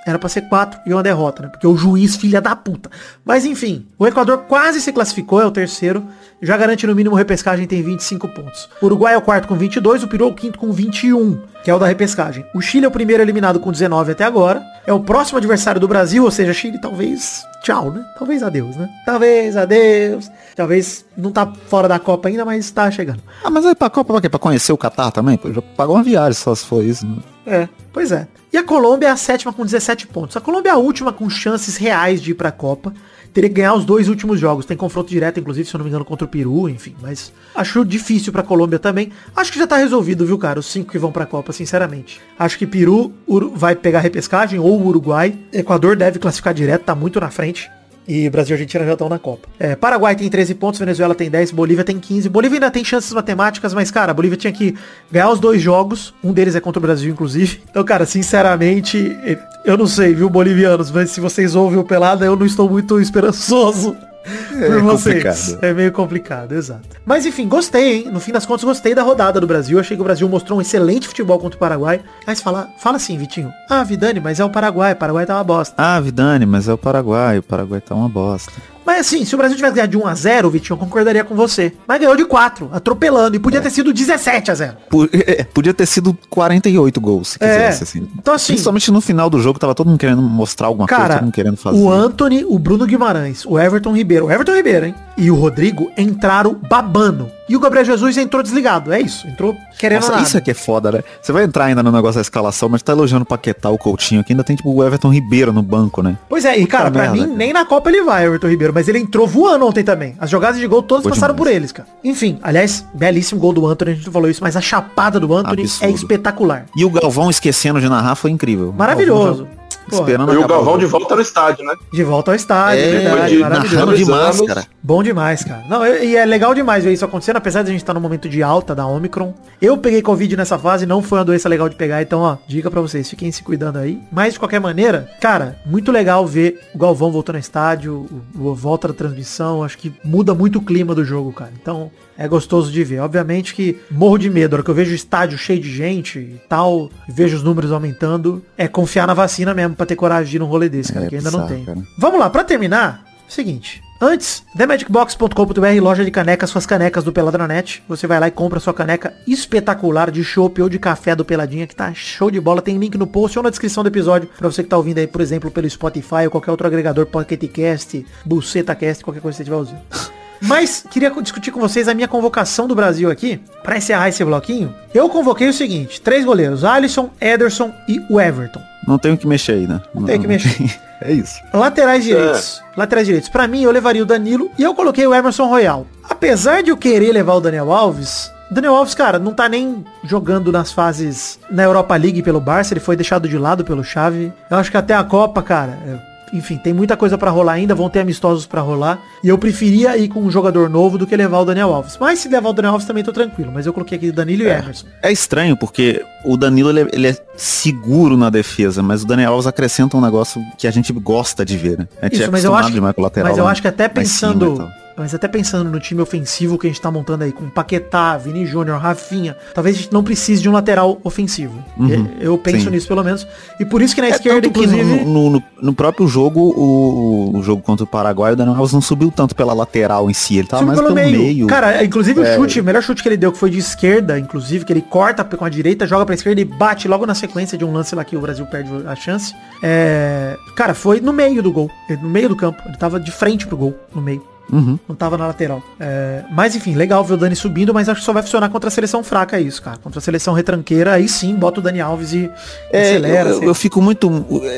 Era pra ser 4 e uma derrota, né? Porque o juiz, filha da puta. Mas enfim, o Equador quase se classificou, é o terceiro. Já garante no mínimo repescagem, tem 25 pontos. O Uruguai é o quarto com 22, o Peru é o quinto com 21, que é o da repescagem. O Chile é o primeiro eliminado com 19 até agora. É o próximo adversário do Brasil, ou seja, Chile talvez tchau, né? Talvez adeus, né? Talvez adeus. Talvez não tá fora da Copa ainda, mas tá chegando. Ah, mas aí pra Copa pra quê? Pra conhecer o Catar também? Pô, já pagou uma viagem só se for isso. né? É, pois é. E a Colômbia é a sétima com 17 pontos. A Colômbia é a última com chances reais de ir pra Copa. Teria que ganhar os dois últimos jogos. Tem confronto direto, inclusive, se eu não me engano, contra o Peru, enfim. Mas acho difícil pra Colômbia também. Acho que já tá resolvido, viu, cara? Os cinco que vão pra Copa, sinceramente. Acho que Peru vai pegar repescagem ou o Uruguai. Equador deve classificar direto, tá muito na frente. E Brasil e Argentina já estão na Copa. É, Paraguai tem 13 pontos, Venezuela tem 10, Bolívia tem 15. Bolívia ainda tem chances matemáticas, mas, cara, a Bolívia tinha que ganhar os dois jogos. Um deles é contra o Brasil, inclusive. Então, cara, sinceramente, eu não sei, viu, bolivianos, mas se vocês ouvem o Pelada, eu não estou muito esperançoso. Por vocês. complicado. É meio complicado, exato. Mas enfim, gostei, hein? No fim das contas, gostei da rodada do Brasil. Achei que o Brasil mostrou um excelente futebol contra o Paraguai. Mas fala, fala assim, Vitinho. Ah, Vidani, mas é o Paraguai. O Paraguai tá uma bosta. Ah, Vidani, mas é o Paraguai. O Paraguai tá uma bosta. Mas assim, se o Brasil tivesse ganhado de 1 a 0 Vitinho, eu concordaria com você. Mas ganhou de 4, atropelando. E podia ter sido 17 a 0 Pu- é, Podia ter sido 48 gols, se É. quisesse, assim. Então, assim- Principalmente no final do jogo, tava todo mundo querendo mostrar alguma coisa, Cara, todo mundo querendo fazer. o Anthony, o Bruno Guimarães, o Everton Ribeiro, o Everton Ribeiro, hein? E o Rodrigo entraram babando. E o Gabriel Jesus entrou desligado. É isso. Entrou querendo Nossa, nada. isso aqui é foda, né? Você vai entrar ainda no negócio da escalação, mas tá elogiando o Paquetá, o Coutinho aqui, ainda tem tipo o Everton Ribeiro no banco, né? Pois é, e cara, pra merda, mim, cara. nem na Copa ele vai, Everton Ribeiro, mas ele entrou voando ontem também. As jogadas de gol todas Foi passaram demais. por eles, cara. Enfim, aliás, belíssimo gol do Anthony, a gente não falou isso, mas a chapada do Anthony Absurdo. é espetacular. E o Galvão esquecendo de narrar foi incrível. Maravilhoso. O Galvão já Porra, Esperando E o Galvão de volta no estádio, né? de volta ao estádio, é, verdade, de- maravilhoso. narrando de máscara. Bom demais, cara. Não, e e é legal demais ver isso acontecendo, apesar de a gente estar no momento de alta da Omicron. Eu peguei Covid nessa fase, não foi uma doença legal de pegar, então, ó, dica pra vocês, fiquem se cuidando aí. Mas, de qualquer maneira, cara, muito legal ver o Galvão voltando ao estádio, o, o volta da transmissão, acho que muda muito o clima do jogo, cara. Então, é gostoso de ver. Obviamente que morro de medo, a hora que eu vejo o estádio cheio de gente e tal, e vejo os números aumentando, é confiar na vacina mesmo pra ter coragem de ir num rolê desse, cara, É que ainda não tem. cara. Vamos lá, pra terminar, seguinte. Antes, TheMagicBox.com.br, loja de canecas, suas canecas do Peladranet. Você vai lá e compra sua caneca espetacular de chopp ou de café do Peladinha, que tá show de bola. Tem link no post ou na descrição do episódio, pra você que tá ouvindo aí, por exemplo, pelo Spotify ou qualquer outro agregador, PocketCast, BucetaCast, qualquer coisa que você estiver usando. Mas queria discutir com vocês a minha convocação do Brasil aqui, pra encerrar esse bloquinho. Eu convoquei o seguinte, três goleiros, Alisson, Ederson e o Everton. Não tem o que mexer aí, né? Não tem o que mexer. É isso. Laterais direitos. Laterais direitos. Pra mim, eu levaria o Danilo e eu coloquei o Emerson Royal. Apesar de eu querer levar o Daniel Alves, Daniel Alves, cara, não tá nem jogando nas fases na Europa League pelo Barça, ele foi deixado de lado pelo Xavi. Eu acho que até a Copa, cara, é, enfim, tem muita coisa pra rolar ainda, vão ter amistosos pra rolar. E eu preferia ir com um jogador novo do que levar o Daniel Alves. Mas se levar o Daniel Alves também tô tranquilo. Mas eu coloquei aqui Danilo e Emerson. É estranho porque o Danilo ele é, ele é seguro na defesa, mas o Daniel Alves acrescenta um negócio que a gente gosta de ver, né? A gente Isso, é mas eu acho, demais com o lateral. mas eu né? acho que até cima e pensando... Mas até pensando no time ofensivo que a gente tá montando aí, com Paquetá, Vini Júnior, Rafinha, talvez a gente não precise de um lateral ofensivo. Uhum, Eu penso sim. nisso pelo menos. E por isso que na É esquerda, inclusive... no, no- no próprio jogo, o, o jogo contra o Paraguai, o Daniel Alves não subiu tanto pela lateral em si, ele tava Subiu mais pelo meio. Cara, inclusive É. o chute, o melhor chute que ele deu, que foi de esquerda, inclusive, que ele corta com a direita, joga pra esquerda e bate logo na sequência de um lance lá que o Brasil perde a chance. É, Cara, foi no meio do gol, no meio do campo. Ele tava de frente pro gol, no meio. Uhum. Não tava na lateral. É, Mas enfim, legal ver o Dani subindo, mas acho que só vai funcionar contra a seleção fraca isso, cara. Contra a seleção retranqueira, aí sim, bota o Dani Alves e É, acelera. eu, assim. eu fico muito.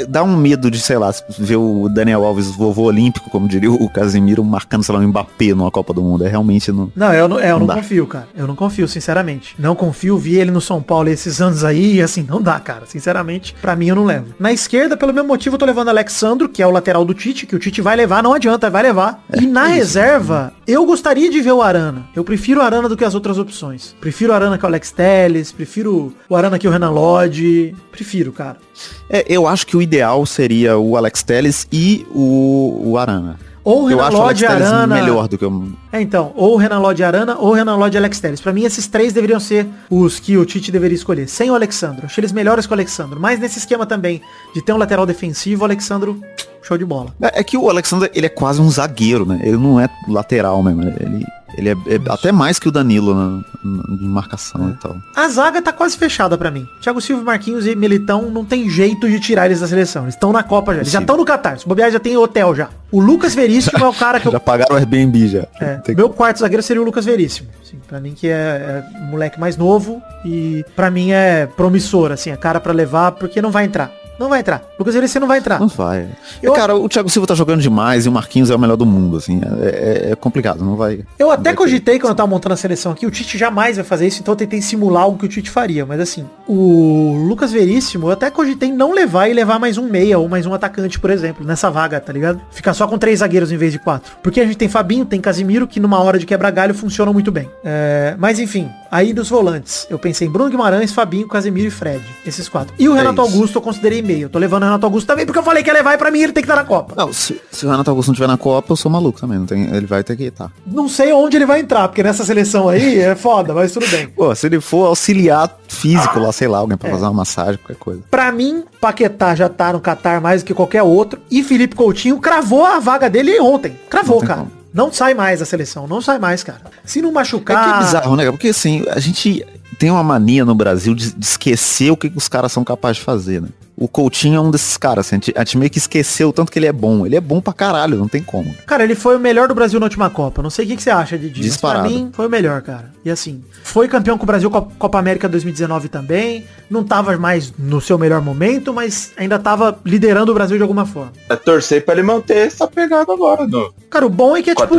Dá um medo de, sei lá, ver o Daniel Alves, vovô olímpico, como diria o Casimiro, marcando, sei lá, um Mbappé numa Copa do Mundo. É realmente não. Não, eu não, é, eu Não não confio, cara. Eu não confio, sinceramente. Não confio, vi ele no São Paulo esses anos aí, e assim, não dá, cara. Sinceramente, pra mim eu não levo. Na esquerda, pelo mesmo motivo, eu tô levando Alexandro, que é o lateral do Tite, que o Tite vai levar, não adianta, vai levar. e na reserva, eu gostaria de ver o Arana. Eu prefiro o Arana do que as outras opções. Prefiro o Arana que o Alex Telles, prefiro o Arana que o Renan Lodge. Prefiro, cara. É, eu acho que o ideal seria o Alex Telles e o, o Arana. Ou o Eu Renan acho o Alex Lodge e Telles Arana. melhor do que o. É, então, ou o Renan Lodge Arana ou o Renan Lodge Alex Telles. Pra mim, esses três deveriam ser os que o Tite deveria escolher. Sem o Alexandro. Achei eles melhores que o Alexandro. Mas nesse esquema também de ter um lateral defensivo, o Alexandro, show de bola. É é que o Alexander, ele é quase um zagueiro, né? Ele não é lateral mesmo. Ele, ele é, é até mais que o Danilo na, na- de marcação e tal. A zaga tá quase fechada pra mim. Thiago Silva, Marquinhos e Militão não tem jeito de tirar eles da seleção. Eles estão na Copa já. Eles já estão no Qatar. Se bobear, já tem hotel já. O Lucas Veríssimo é o cara que eu Já pagaram o Airbnb já. É, Tem- meu quarto zagueiro seria o Lucas Veríssimo. Assim, pra mim que é, é um moleque mais novo e pra mim é promissor, assim, é cara pra levar porque não vai entrar. Não vai entrar. Lucas Veríssimo não vai entrar. Não vai. Eu- Cara, o Thiago Silva tá jogando demais e o Marquinhos é o melhor do mundo, assim. É, é- é complicado, não vai. Eu até vai ter. cogitei quando eu tava montando a seleção aqui, o Tite jamais vai fazer isso, então eu tentei simular algo que o Tite faria. Mas assim, o Lucas Veríssimo, eu até cogitei não levar e levar mais um meia ou mais um atacante, por exemplo, nessa vaga, tá ligado? Ficar só com três zagueiros em vez de quatro. Porque a gente tem Fabinho, tem Casimiro, que numa hora de quebra-galho funcionam muito bem. É, mas enfim, aí dos volantes, eu pensei em Bruno Guimarães, Fabinho, Casimiro e Fred. Esses quatro. E o É Renato isso. Augusto eu considerei meio. Eu tô levando o Renato Augusto também porque eu falei que ia levar e pra mim ele tem que estar na Copa. Não, se, se o Renato Augusto não tiver na Copa, eu sou maluco também. Não tem, ele vai ter que estar. Não sei onde ele vai entrar, porque nessa seleção aí é foda, mas tudo bem. Pô, se ele for auxiliar físico lá, sei lá, alguém É. pra fazer uma massagem, qualquer coisa. Pra mim, Paquetá já tá no Qatar mais do que qualquer outro. E Felipe Coutinho cravou a vaga dele ontem. Cravou, Não tem cara. como. Não sai mais da seleção, não sai mais, cara. Se não É machucar. que é bizarro, né? Porque assim, a gente tem uma mania no Brasil de, de esquecer o que, que os caras são capazes de fazer, né? O Coutinho é um desses caras, assim, a gente, a gente meio que esqueceu o tanto que ele é bom. Ele é bom pra caralho, não tem como. Cara, ele foi o melhor do Brasil na última Copa. Não sei o que, que você acha de disso. Pra Disparado. mim, foi o melhor, cara. E assim, foi campeão com o Brasil Copa Copa América 2019 também. Não tava mais no seu melhor momento, mas ainda tava liderando o Brasil de alguma forma. É torcer pra ele manter essa pegada agora, no, Cara, o bom é que é a tipo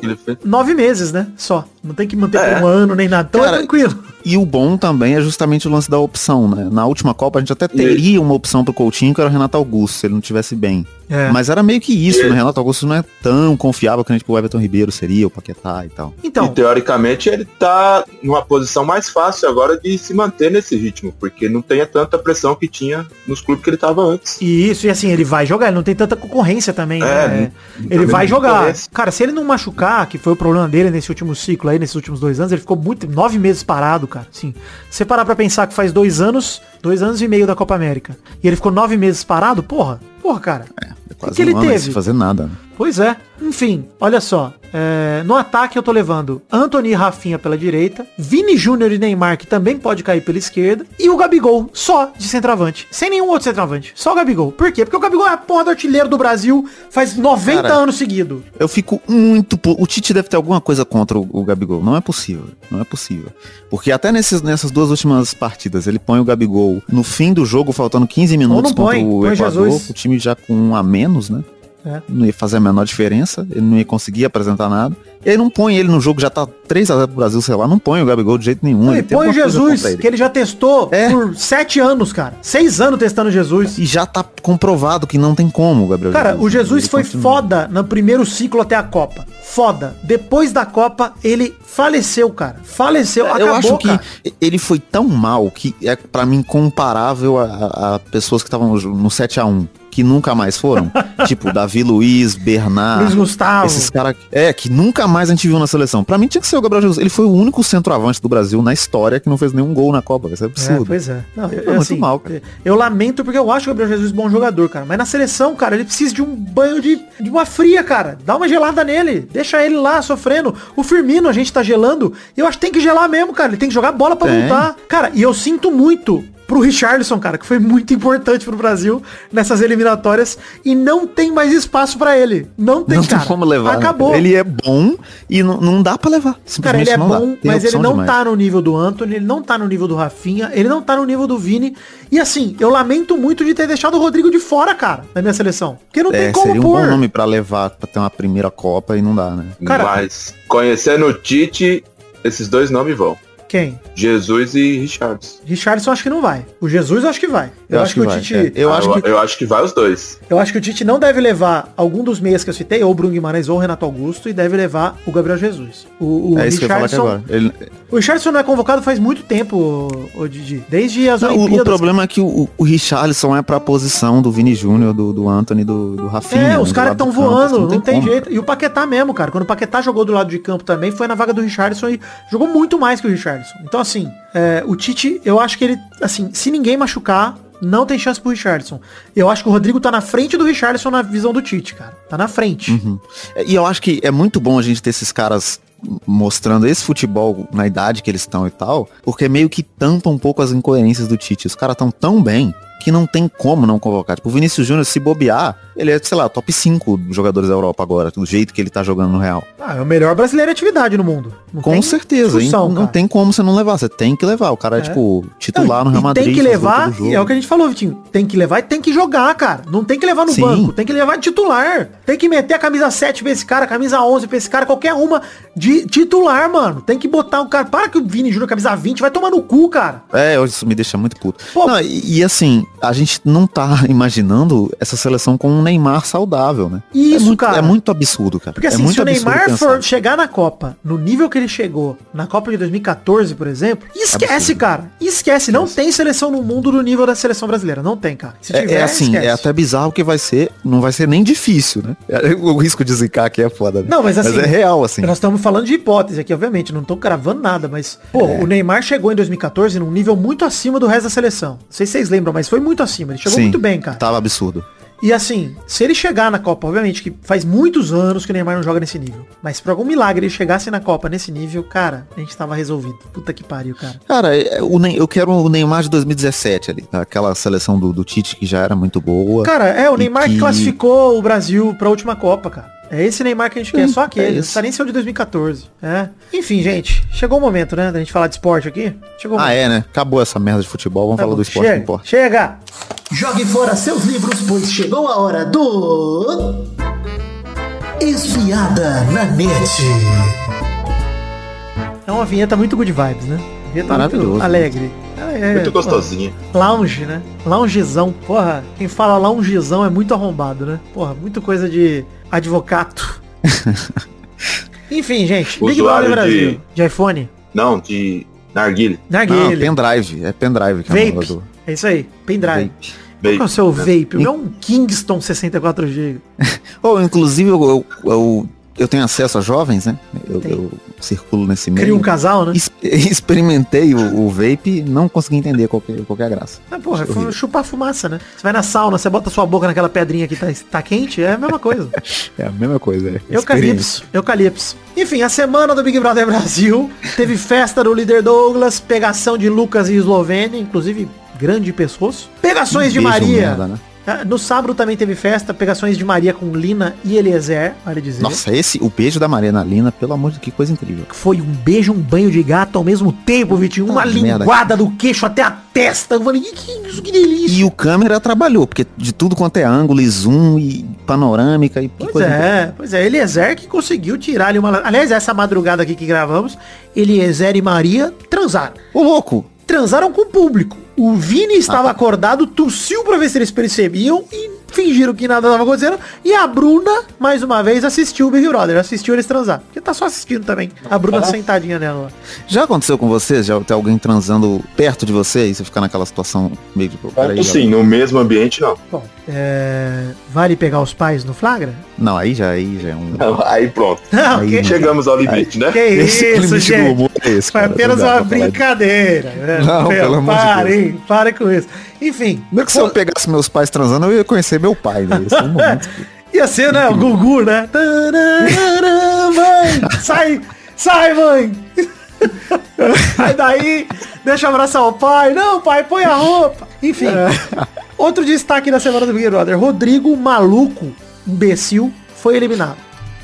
que ele fez. nove meses, né? Só. Não tem que manter É. por um ano nem nada. Então Cara, é tranquilo. E o bom também é justamente o lance da opção, né? Na última Copa a gente até teria uma opção pro Coutinho, que era o Renato Augusto, se ele não tivesse bem. É. Mas era meio que isso, né? Renato Augusto não é tão confiável que a gente que o Everton Ribeiro seria, o Paquetá e tal. Então, E teoricamente ele tá numa posição mais fácil agora de se manter nesse ritmo, porque não tem tanta pressão que tinha nos clubes que ele tava antes. E isso, e assim, ele vai jogar, ele não tem tanta concorrência também, É, né? não- Ele também vai jogar. conhece. Cara, se ele não machucar, que foi o problema dele nesse último ciclo aí, nesses últimos dois anos, ele ficou muito, nove meses parado, cara. Sim. Se você parar pra pensar que faz dois anos, dois anos e meio da Copa América, e ele ficou nove meses parado, porra, porra, cara. É quase que ele um ano aí teve? sem fazer nada. Pois é. Enfim, olha só. é, no ataque eu tô levando Anthony e Rafinha pela direita, Vini Júnior e Neymar, que também pode cair pela esquerda, e o Gabigol, só de centroavante. Sem nenhum outro centroavante. Só o Gabigol. Por quê? Porque o Gabigol é a porra do artilheiro do Brasil faz 90 Cara, anos seguido. Eu fico muito. O Tite deve ter alguma coisa contra o, o Gabigol. Não é possível. Não é possível. Porque até nesses, nessas duas últimas partidas, ele põe o Gabigol no fim do jogo, faltando 15 minutos não põe, contra o põe Equador, Jesus. o time já com um a menos, né? É. Não ia fazer a menor diferença, ele não ia conseguir apresentar nada. E aí não põe ele no jogo, já tá 3x0 pro Brasil, sei lá, não põe o Gabigol de jeito nenhum. Não, ele põe o Jesus, ele. que ele já testou É. por sete anos, cara. Seis anos testando Jesus. E já tá comprovado que não tem como, Gabriel. Cara, o Jesus Ele foi continua. foda no primeiro ciclo até a Copa. Foda. Depois da Copa, ele faleceu, cara. Faleceu, Eu acabou, acho que cara. ele foi tão mal que é pra mim comparável a, a- a pessoas que estavam no 7x1, que nunca mais foram. tipo, Davi Luiz, Bernard. Luiz Gustavo. Esses caras. É, que nunca mais a gente viu na seleção. Pra mim tinha que ser o Gabriel Jesus. Ele foi o único centroavante do Brasil na história que não fez nenhum gol na Copa. Isso é É, absurdo. pois é. Não, eu, É eu, muito assim, mal, cara. Eu lamento porque eu acho o Gabriel Jesus bom jogador, cara. Mas na seleção, cara, ele precisa de um banho de, de uma fria, cara. Dá uma gelada nele. Deixa ele lá sofrendo. O Firmino, a gente tá gelando. Eu acho que tem que gelar mesmo, cara. Ele tem que jogar bola pra Tem. voltar. Cara, e eu sinto muito pro Richarlison, cara, que foi muito importante pro Brasil nessas eliminatórias. E não tem mais espaço pra ele. Não tem, não cara. tem como levar. Acabou. Ele é bom e não, não dá pra levar. Cara, ele é bom, Tem mas ele não demais. tá no nível do Anthony, ele não tá no nível do Rafinha, ele não tá no nível do Vini. E assim, eu lamento muito de ter deixado o Rodrigo de fora, cara, da minha seleção. Porque não tem É, como seria um pôr. bom nome pra levar pra ter uma primeira Copa e não dá, né? Cara- Mas conhecendo o Tite, esses dois nomes vão. Quem? Jesus e Richards. Richardson acho que não vai. O Jesus eu acho que vai. Eu, acho, que, o vai. Tite. É, eu Ah, acho eu, que eu acho que vai os dois. Eu acho que o Tite não deve levar algum dos meias que eu citei, ou o Bruno Guimarães ou o Renato Augusto, e deve levar o Gabriel Jesus. O, o é isso que eu agora. Ele- O Richardson não é convocado faz muito tempo, o, Didi. Desde as Não, o- Olimpíadas. o, problema é que o, o Richarlison é pra posição do Vini Júnior, do, do Anthony, do, do Rafinha. É, os do caras estão do campo, voando, assim, não tem, como. jeito. E o Paquetá mesmo, cara. Quando o Paquetá jogou do lado de campo também, foi na vaga do Richardson e jogou muito mais que o Richardson. Então, assim, é, o Tite, eu acho que ele, assim, se ninguém machucar, não tem chance pro Richardson. Eu acho que o Rodrigo tá na frente do Richardson na visão do Tite, cara. Tá na frente. Uhum. É, E eu acho que é muito bom a gente ter esses caras mostrando esse futebol na idade que eles estão e tal, porque meio que tampa um pouco as incoerências do Tite. Os caras estão tão bem que não tem como não convocar. Tipo, o Vinícius Júnior, se bobear, ele é, sei lá, top 5 jogadores da Europa agora, do jeito que ele tá jogando no Real. Ah, é o melhor brasileiro atividade no mundo. Não Com certeza, hein? discussão, não tem como você não levar, você tem que levar. O cara é, É. tipo, Não, titular no e Real Madrid. Tem que levar, jogo. é o que a gente falou, Vitinho. Tem que levar e tem que jogar, cara. Não tem que levar no Sim. banco, tem que levar de titular. Tem que meter a camisa 7 pra esse cara, a camisa 11 pra esse cara, qualquer uma de titular, mano. Tem que botar o cara. Para que o Vini Júnior camisa 20 vai tomar no cu, cara. É, isso me deixa muito puto. Pô. Não, e, e assim, a gente não tá imaginando essa seleção com um Neymar saudável, né? Isso, é muito, cara. É muito absurdo, cara. Porque é assim, muito se o Neymar pensar. for chegar na Copa, no nível que ele chegou, na Copa de 2014, por exemplo, esquece, Absurdo. cara. Esquece. Não tem seleção no mundo do nível da seleção brasileira. Não tem, cara. Se É, tiver, é assim, esquece. é até bizarro que vai ser, não vai ser nem difícil, né? É, O risco de zicar aqui é foda, né? Não, mas assim, é real, assim. Nós estamos falando de hipótese aqui, obviamente, não tô cravando nada, mas, pô, o Neymar chegou em 2014 num nível muito acima do resto da seleção. Não sei se vocês lembram, mas foi muito acima. Ele chegou Sim, muito bem, cara. Tava absurdo. E assim, se ele chegar na Copa, obviamente que faz muitos anos que o Neymar não joga nesse nível. Mas se por algum milagre ele chegasse na Copa nesse nível, cara, a gente tava resolvido. Puta que pariu, cara. Cara, é, Ney- eu quero o Neymar de 2017 ali. Aquela seleção do, do Tite que já era muito boa. Cara, é o Neymar que- classificou o Brasil pra última Copa, cara. É esse Neymar que a gente quer, Sim, só aquele. é não precisa nem ser o de 2014. É. Enfim, gente, chegou o momento, né, da gente falar de esporte aqui. Chegou o Ah, momento. é, né? Acabou essa merda de futebol. Vamos Tá falar bom, do esporte chega, que importa. Chega! Jogue fora seus livros, pois chegou a hora do. Espiada na net. É uma vinheta muito good vibes, né? Vinheta Maravilhoso. muito alegre. É, é, Muito pô, gostosinha. Lounge, né? Loungezão. Porra, quem fala loungezão é muito arrombado, né? Porra, muito coisa de advocato. Enfim, gente. Big Brother Brasil. de- De iPhone. Não, de narguile. Não, Narguilha. pendrive. É pendrive que é Vape. É isso aí. Pendrive. vape. Qual que é o seu Vape. vape? O meu é um Kingston 64GB. Oh, inclusive, eu, eu, eu, eu tenho acesso a jovens, né? Eu, eu circulo nesse meio. Cria um casal, né? Es- Experimentei o, o vape não consegui entender qual que, qual que é a graça. Ah, porra, é horrível. chupar fumaça, né? Você vai na sauna, você bota sua boca naquela pedrinha que tá, tá quente, é a mesma coisa. É a mesma coisa, é. Eucalipso, eucalipso. Enfim, a semana do Big Brother Brasil teve festa do líder Douglas, pegação de Lucas e Eslovênia, inclusive grande pescoço. Pegações de Beijo Maria. merda, né? Ah, No sábado também teve festa, pegações de Maria com Lina e Eliezer, vale dizer. Nossa, esse, o beijo da Mariana Lina, pelo amor de Deus, que coisa incrível. Foi um beijo, um banho de gato ao mesmo tempo, Vitinho. Uma Ah, merda. linguada do queixo até a testa. Eu falei, que, que, isso, que delícia. E o câmera trabalhou, porque de tudo quanto é ângulo e zoom e panorâmica e Pois coisa incrível. é, pois é, Eliezer que conseguiu tirar ali uma... Aliás, essa madrugada aqui que gravamos, Eliezer e Maria transaram. Ô louco, Transaram com o público. O Vini estava tá. acordado, tossiu pra ver se eles percebiam e fingiram que nada estava acontecendo. E a Bruna, mais uma vez, assistiu o Big Brother. Assistiu eles transar. Porque tá só assistindo também. A Bruna sentadinha nela lá. já aconteceu com vocês? Já tem alguém transando perto de você e você ficar naquela situação meio de... peraí, já- Sim, no mesmo ambiente não. Bom, é... Vale pegar os pais no flagra? Não, aí já, aí já é um... Não, Aí pronto. Não, Aí que. Chegamos ao limite, né? que Esse isso, gente. é esse, Foi apenas uma brincadeira. né? Não, pelo amor de parem, parem com isso. Enfim, Não é que se eu pegasse meus pais transando, eu ia conhecer meu pai, né? Esse é um momento que- ia ser, né, o Gugu, né? Mãe, sai, sai, mãe. Aí daí, deixa eu abraçar o pai. Não, pai, põe a roupa. Enfim, outro destaque da semana do Big Brother. Rodrigo, maluco, imbecil, foi eliminado.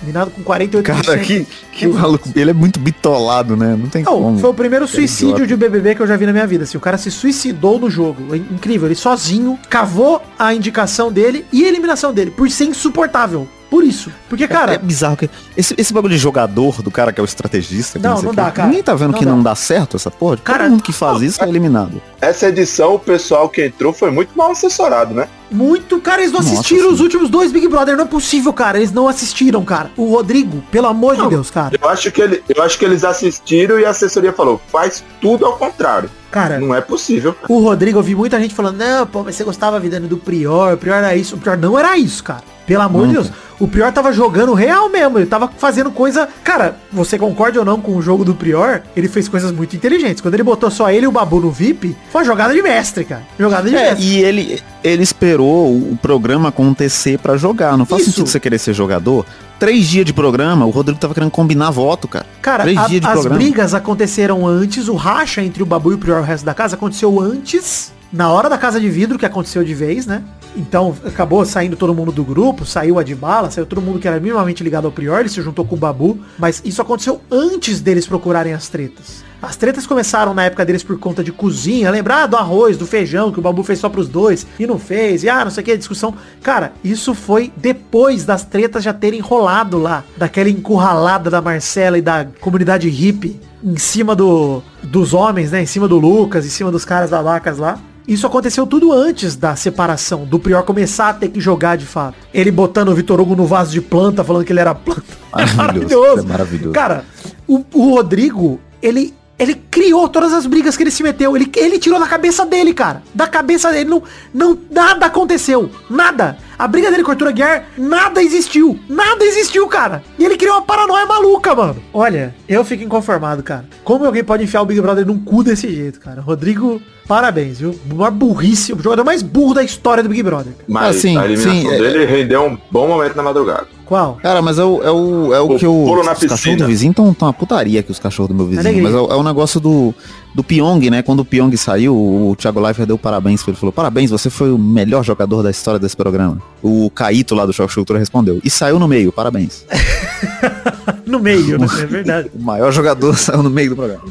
Eliminado com 48%. Cara, que, que maluco. Ele é muito bitolado, né? Não tem Não, como. foi o primeiro Aquele suicídio idiota. de BBB que eu já vi na minha vida. Assim, o cara se suicidou no jogo. É incrível. Ele sozinho cavou a indicação dele e a eliminação dele por ser insuportável. Por isso. Porque, cara, é bizarro que esse, esse bagulho de jogador do cara que é o estrategista. Não, não dá, cara. Ninguém tá vendo Não que dá. não dá certo essa porra. Cara, Todo mundo que faz isso é eliminado. Essa edição, o pessoal que entrou foi muito mal assessorado, né? muito, cara, eles não Nossa, assistiram sim. os últimos dois Big Brother. Não é possível, cara. Eles não assistiram, cara. O Rodrigo, pelo amor de Não. Deus, cara. Eu acho, que ele, eu acho que eles assistiram e a assessoria falou, faz tudo ao contrário. Cara, Não é possível. o Rodrigo, eu vi muita gente falando, não, pô, mas você gostava vida do Prior, o Prior era isso. O Prior não era isso, cara. Pelo amor de Nunca. Deus. O Prior tava jogando real mesmo. Ele tava fazendo coisa. Cara, você concorda ou não com o jogo do Prior? Ele fez coisas muito inteligentes. Quando ele botou só ele e o Babu no VIP, foi uma jogada de mestre, cara. Jogada de É, mestre. e ele, ele esperou o programa acontecer pra jogar. Não faz Isso. sentido você querer ser jogador. Três dias de programa, o Rodrigo tava querendo combinar voto, cara. Cara, Três a- dias de as programa. brigas aconteceram antes, o racha entre o Babu e o Prior e o resto da casa aconteceu antes, na hora da casa de vidro, que aconteceu de vez, né? Então acabou saindo todo mundo do grupo, saiu a de bala, saiu todo mundo que era minimamente ligado ao Prior, ele se juntou com o Babu, mas isso aconteceu antes deles procurarem as tretas. As tretas começaram na época deles por conta de cozinha, lembrar do arroz, do feijão, que o Babu fez só pros dois e não fez, e ah, não sei o que, discussão. Cara, isso foi depois das tretas já terem rolado lá, daquela encurralada da Marcela e da comunidade hippie em cima do, dos homens, né? Em cima do Lucas, em cima dos caras da vacas lá. Isso aconteceu tudo antes da separação, do Prior começar a ter que jogar de fato. Ele botando o Vitor Hugo no vaso de planta, falando que ele era planta. Maravilhoso, é maravilhoso. Cara, o, o Rodrigo, ele, ele criou todas as brigas que ele se meteu. Ele, ele tirou da cabeça dele, cara. Da cabeça dele. Não, não, nada aconteceu. Nada. A briga dele com o Arthur Aguiar, nada existiu. Nada existiu, cara. E ele criou uma paranoia maluca, mano. Olha, eu fico inconformado, cara. Como alguém pode enfiar o Big Brother num cu desse jeito, cara? Rodrigo, parabéns, viu? Uma burrice. O jogador mais burro da história do Big Brother. Mas Ah, sim, a eliminação sim, é- dele rendeu um bom momento na madrugada. Qual? Cara, mas é o, é o, é o O que o, pulo na os cachorros piscina. do vizinho estão tão uma putaria que os cachorros do meu vizinho. Mas é, o- é o negócio do, do Pyong, né? Quando o Pyong saiu, o, Thiago Leifert deu parabéns pra ele. Falou, parabéns, você foi o melhor jogador da história desse programa. O Caíto lá do Choque Cultura respondeu. E saiu no meio, parabéns. No meio, né? É verdade. O maior jogador saiu no meio do programa.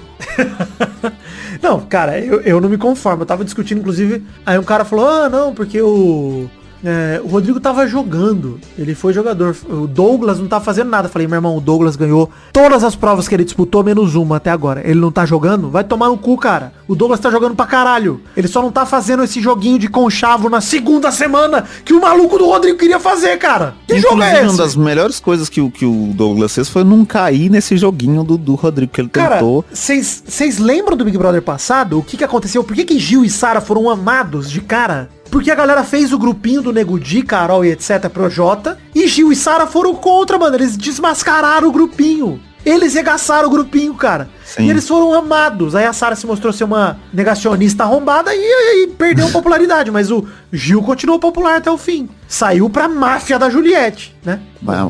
Não, cara, eu, eu não me conformo. Eu tava discutindo, inclusive, aí um cara falou, ah, não, porque o. é, o Rodrigo tava jogando. Ele foi jogador. O Douglas não tá fazendo nada. Falei, meu irmão, o Douglas ganhou todas as provas que ele disputou, menos uma até agora. Ele não tá jogando? Vai tomar no cu, cara. O Douglas tá jogando pra caralho. Ele só não tá fazendo esse joguinho de conchavo na segunda semana que o maluco do Rodrigo queria fazer, cara. Que jogo é Inclusive, esse? uma das melhores coisas que, o- que o Douglas fez foi não cair nesse joguinho do, do Rodrigo que ele Cara, tentou. vocês lembram do Big Brother passado? O que que aconteceu? Por que que Gil e Sara foram amados de cara? Porque a galera fez o grupinho do Nego Di, Carol e etc pro Jota. E Gil e Sara foram contra, mano. Eles desmascararam o grupinho. Eles regaçaram o grupinho, cara. Sim. E eles foram amados. Aí a Sarah se mostrou ser uma negacionista arrombada e aí perdeu popularidade. Mas o Gil continuou popular até o fim. Saiu pra máfia da Juliette, né?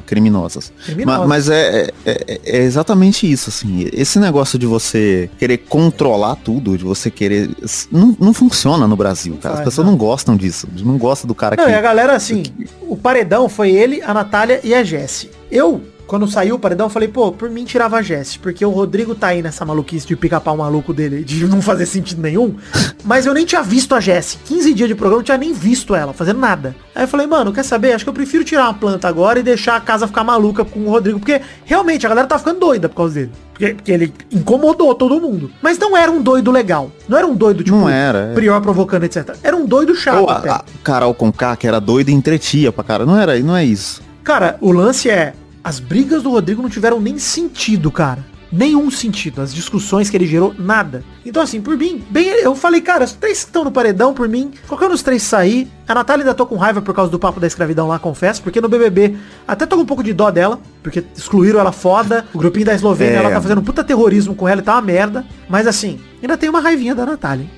Criminosas. Criminosas. Ma- Mas é, é- é exatamente isso, assim. Esse negócio de você querer controlar tudo, de você querer. Não, não funciona no Brasil, cara. As pessoas não. não gostam disso. Não gostam do cara Não, que. e a galera, assim, o paredão foi ele, a Natália e a Jesse. Eu, quando saiu o paredão, falei, pô, por mim tirava a Jesse, porque o Rodrigo tá aí nessa maluquice de pica-pau maluco dele, de não fazer sentido nenhum. Mas eu nem tinha visto a Jesse. 15 dias de programa, eu não tinha nem visto ela, fazendo nada. Aí eu falei, mano, quer saber? Acho que eu prefiro tirar uma planta agora e deixar a casa ficar maluca com o Rodrigo, porque realmente a galera tá ficando doida por causa dele. Porque, porque ele incomodou todo mundo. Mas não era um doido legal. Não era um doido, tipo, Não era, é. prior provocando, etc. Era um doido chato Ou a, até. a Carol Conká, que era doida e entretia pra cara. Não era, não é isso. Cara, o lance é, as brigas do Rodrigo não tiveram nem sentido, cara. Nenhum sentido. As discussões que ele gerou, nada. Então, assim, por mim, bem, eu falei, cara, os três que estão no paredão, por mim, qualquer um dos três sair. A Natália ainda tô com raiva por causa do papo da escravidão lá, confesso, porque no BBB até tô com um pouco de dó dela, porque excluíram ela foda. O grupinho da Eslovênia, É. ela tá fazendo um puta terrorismo com ela e tá uma merda. Mas, assim, ainda tem uma raivinha da Natália, hein?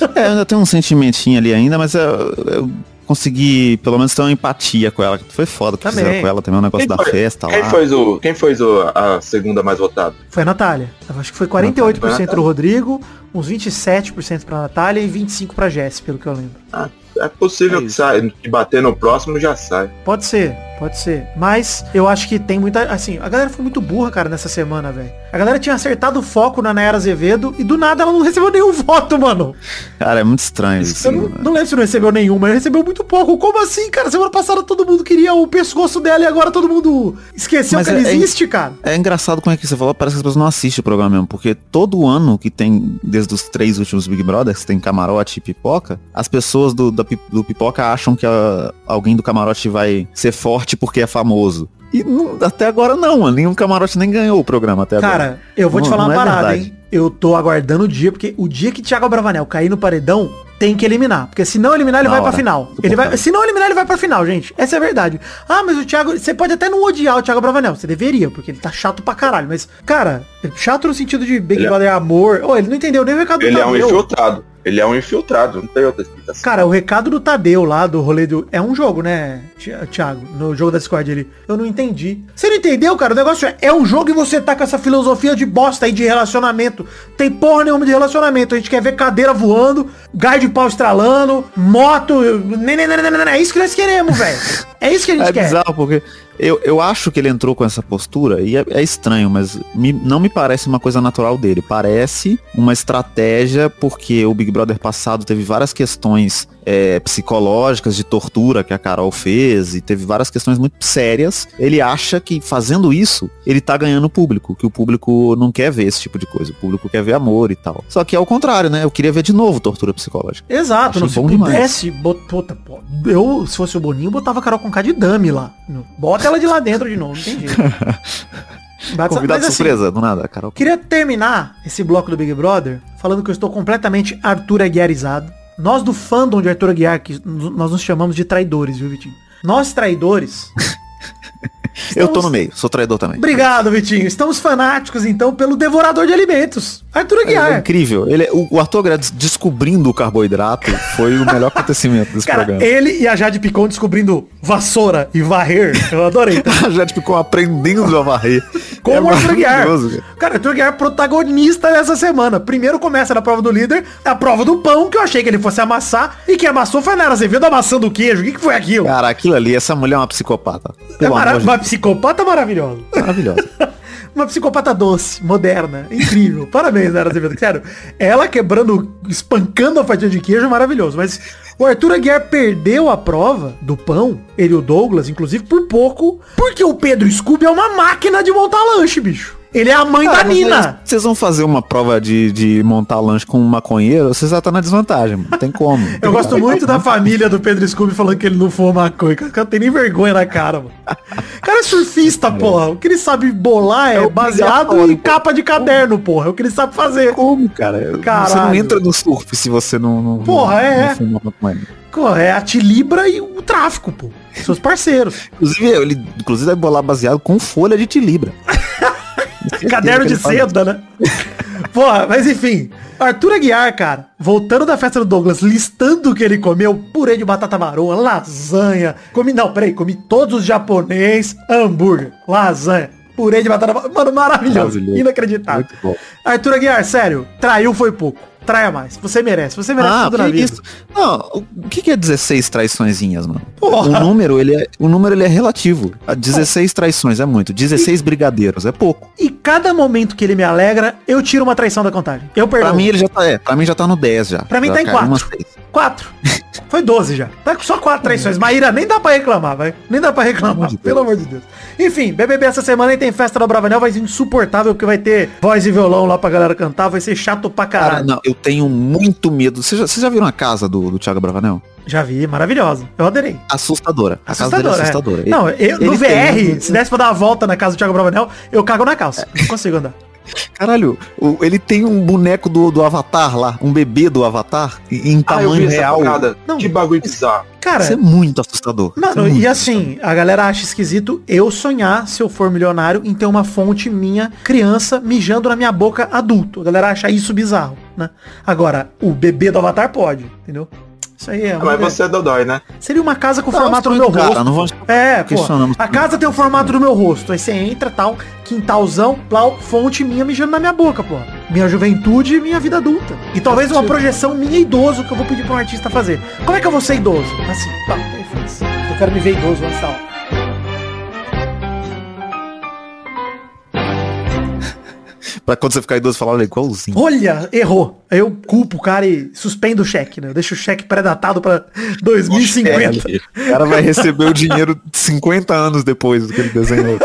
É, ainda tenho um sentimentinho ali ainda, mas eu, eu consegui pelo menos ter uma empatia com ela. Foi foda que Também. fizeram com ela também, o negócio Quem da foi? festa Quem lá. foi, o, quem foi o, a segunda mais votada? Foi a Natália. Eu acho que foi 48% Natália. pro Rodrigo, uns 27% pra Natália e 25% pra Jess, pelo que eu lembro. Ah, é possível É que, saia, que bater no próximo já sai. Pode ser, pode ser. Mas eu acho que tem muita. Assim, a galera foi muito burra, cara, nessa semana, velho. A galera tinha acertado o foco na Nayara Azevedo e do nada ela não recebeu nenhum voto, mano. Cara, é muito estranho isso. Eu não, não lembro se não recebeu nenhum, mas recebeu muito pouco. Como assim, cara? Semana passada todo mundo queria o pescoço dela e agora todo mundo esqueceu Mas que é- ela é- existe, cara. É engraçado como é que você falou, parece que as pessoas não assistem o programa mesmo, porque todo ano que tem, desde os três últimos Big Brothers, tem camarote e pipoca, as pessoas do, da do pipoca acham que a- alguém do camarote vai ser forte porque é famoso. E não- até agora não, mano, nenhum camarote nem ganhou o programa até agora. Cara, eu vou te Não- falar não uma é parada, verdade. hein? Eu tô aguardando o dia, porque o dia que Thiago Bravanel cair no paredão, tem que eliminar. Porque se não eliminar, ele Na vai pra hora. final. Muito Ele vai, se não eliminar, ele vai pra final, gente. Essa é a verdade. Ah, mas o Thiago, você pode até não odiar o Thiago Bravanel. Você deveria, porque ele tá chato pra caralho. Mas, cara, chato no sentido de Big Ele é- Brother amor. Ô, ele não entendeu nem o recado Ele do é um infiltrado. Ele é um infiltrado, não tem outra explicação. Cara, o recado do Tadeu lá, do rolê do... É um jogo, né, Thi- Thiago? No jogo da Discord ele. Eu não entendi. Você não entendeu, cara? O negócio é, é um jogo e você tá com essa filosofia de bosta aí de relacionamento. Tem porra nenhuma de relacionamento. A gente quer ver cadeira voando, gás de pau estralando, moto... É isso que nós queremos, velho. É isso que a gente É quer. bizarro, porque eu, eu acho que ele entrou com essa postura, e é, é estranho, mas me- não me parece uma coisa natural dele. Parece uma estratégia, porque o Big Brother passado teve várias questões é, psicológicas de tortura que a Carol fez, e teve várias questões muito sérias. Ele acha que fazendo isso, ele tá ganhando público, que o público não quer ver esse tipo de coisa. O público quer ver amor e tal. Só que é o contrário, né? Eu queria ver de novo tortura psicológica. Exato, Achei não se pudesse, bot, puta, pô, eu, se fosse o Boninho, botava a Carol com K de dame lá. Bota ela de lá dentro de novo. Mas, Convidado mas, assim, surpresa, do nada, Carol. Queria terminar esse bloco do Big Brother falando que eu estou completamente Arthur Aguiarizado. Nós do fandom de Arthur Aguiar, que nós nos chamamos de traidores, viu, Vitinho? Nós traidores. Eu tô estamos- no meio, sou traidor também. Obrigado, Vitinho. Estamos fanáticos, então, pelo devorador de alimentos. Arthur É Aguiar. incrível. Ele, o, o Arthur Aguiar des- descobrindo o carboidrato foi o melhor acontecimento desse Cara, programa. ele e a Jade Picon descobrindo vassoura e varrer. Eu adorei. tá? A gente ficou aprendendo a varrer. Com É o Arthur Aguiar. maravilhoso, cara. Arthur Aguiar é protagonista dessa semana. Primeiro começa na prova do líder, a prova do pão, que eu achei que ele fosse amassar, e quem amassou foi a Nara Azevedo amassando o queijo. O que, que foi aquilo? Cara, aquilo ali, essa mulher é uma psicopata. é Pelo mara- amor de uma psicopata maravilhosa. Maravilhosa. Uma psicopata doce, moderna, incrível. Parabéns, Nara Azevedo. Sério, ela quebrando, espancando a fatia de queijo é maravilhoso. Mas o Arthur Aguiar perdeu a prova do pão, ele e o Douglas, inclusive, por pouco, porque o Pedro Scooby é uma máquina de montar lanche, bicho. Ele é a mãe Cara, da Nina. Vocês vão fazer uma prova de, de montar lanche com um maconheiro, você já tá na desvantagem, mano. Não tem como. Eu gosto muito da família do Pedro Scooby falando que ele não fuma maconha. Cara, não tem nem vergonha na cara, mano. O cara é surfista, porra. O que ele sabe bolar é, É baseado em capa de caderno, porra. É o que ele sabe fazer. Como, cara? Você Caralho. não entra no surf se você não... não Porra, é. Não fuma maconha. É a Tilibra e o tráfico, pô. Seus parceiros. Inclusive, ele inclusive vai bolar baseado com folha de tilibra. Caderno de seda, né? Porra, mas enfim. Arthur Aguiar, cara, voltando da festa do Douglas, listando o que ele comeu, purê de batata marrom, lasanha, comi, não, peraí, comi todos os japonês, hambúrguer, lasanha, purê de batata marrom, mano, maravilhoso, Maravilhoso. inacreditável. Muito bom. Arthur Aguiar, sério, traiu foi pouco, traia mais, você merece, você merece Ah, tudo na vida. isso? Não, o que que é 16 traiçõezinhas, mano? Porra. O número, ele é, o número ele é relativo. A 16 traições é muito. 16 brigadeiros é pouco. E cada momento que ele me alegra, eu tiro uma traição da contagem. Eu perdoo. Pra mim ele já tá, é, pra mim já tá no 10 já. Pra mim Já tá em caiu quatro. umas seis. Quatro. Foi 12 já. Tá com só quatro traições. Maíra, nem dá pra reclamar, vai. Nem dá pra reclamar, de pelo amor de Deus. Enfim, BBB essa semana aí tem festa da Bravanel, vai ser insuportável, porque vai ter voz e violão lá pra galera cantar, vai ser chato pra Cara, caralho. não, eu tenho muito medo. Vocês já, vocês já viram a casa do, do Thiago Bravanel? Já vi, maravilhosa. Eu adorei. Assustadora. A casa dele é Assustador, é. assustadora. Não, eu, no tem VR, um- se desse pra dar uma volta na casa do Thiago Bravanel, eu cago na calça. Não consigo andar. Caralho, ele tem um boneco do, do Avatar lá, um bebê do Avatar, em em Ah, tamanho essa real. Não. Que bagulho bizarro. Cara, Isso é muito assustador. Isso é Mano, muito e assim, a galera acha esquisito eu sonhar, se eu for milionário, em ter uma fonte minha, criança, mijando na minha boca adulto. A galera acha isso bizarro, né? Agora, o bebê do Avatar pode, entendeu? Isso aí é Ah, uma Mas você é Dodói, né? Seria uma casa com o Não, formato do meu cara, rosto. não vou- É, pô. A casa tem o formato do meu rosto. Aí você entra, tal, quintalzão, plau, fonte minha mijando na minha boca, pô. Minha juventude e minha vida adulta. E talvez uma projeção minha idoso que eu vou pedir pra um artista fazer. Como é que eu vou ser idoso? Assim, pá, aí faz. Eu quero me ver idoso antes da hora. Pra quando você ficar idoso falar, olha, igualzinho. Olha, errou. Aí eu culpo o cara e suspendo o cheque, né? Eu deixo o cheque pré-datado pra 2050. O cara vai receber o dinheiro 50 anos depois do que ele desenhou.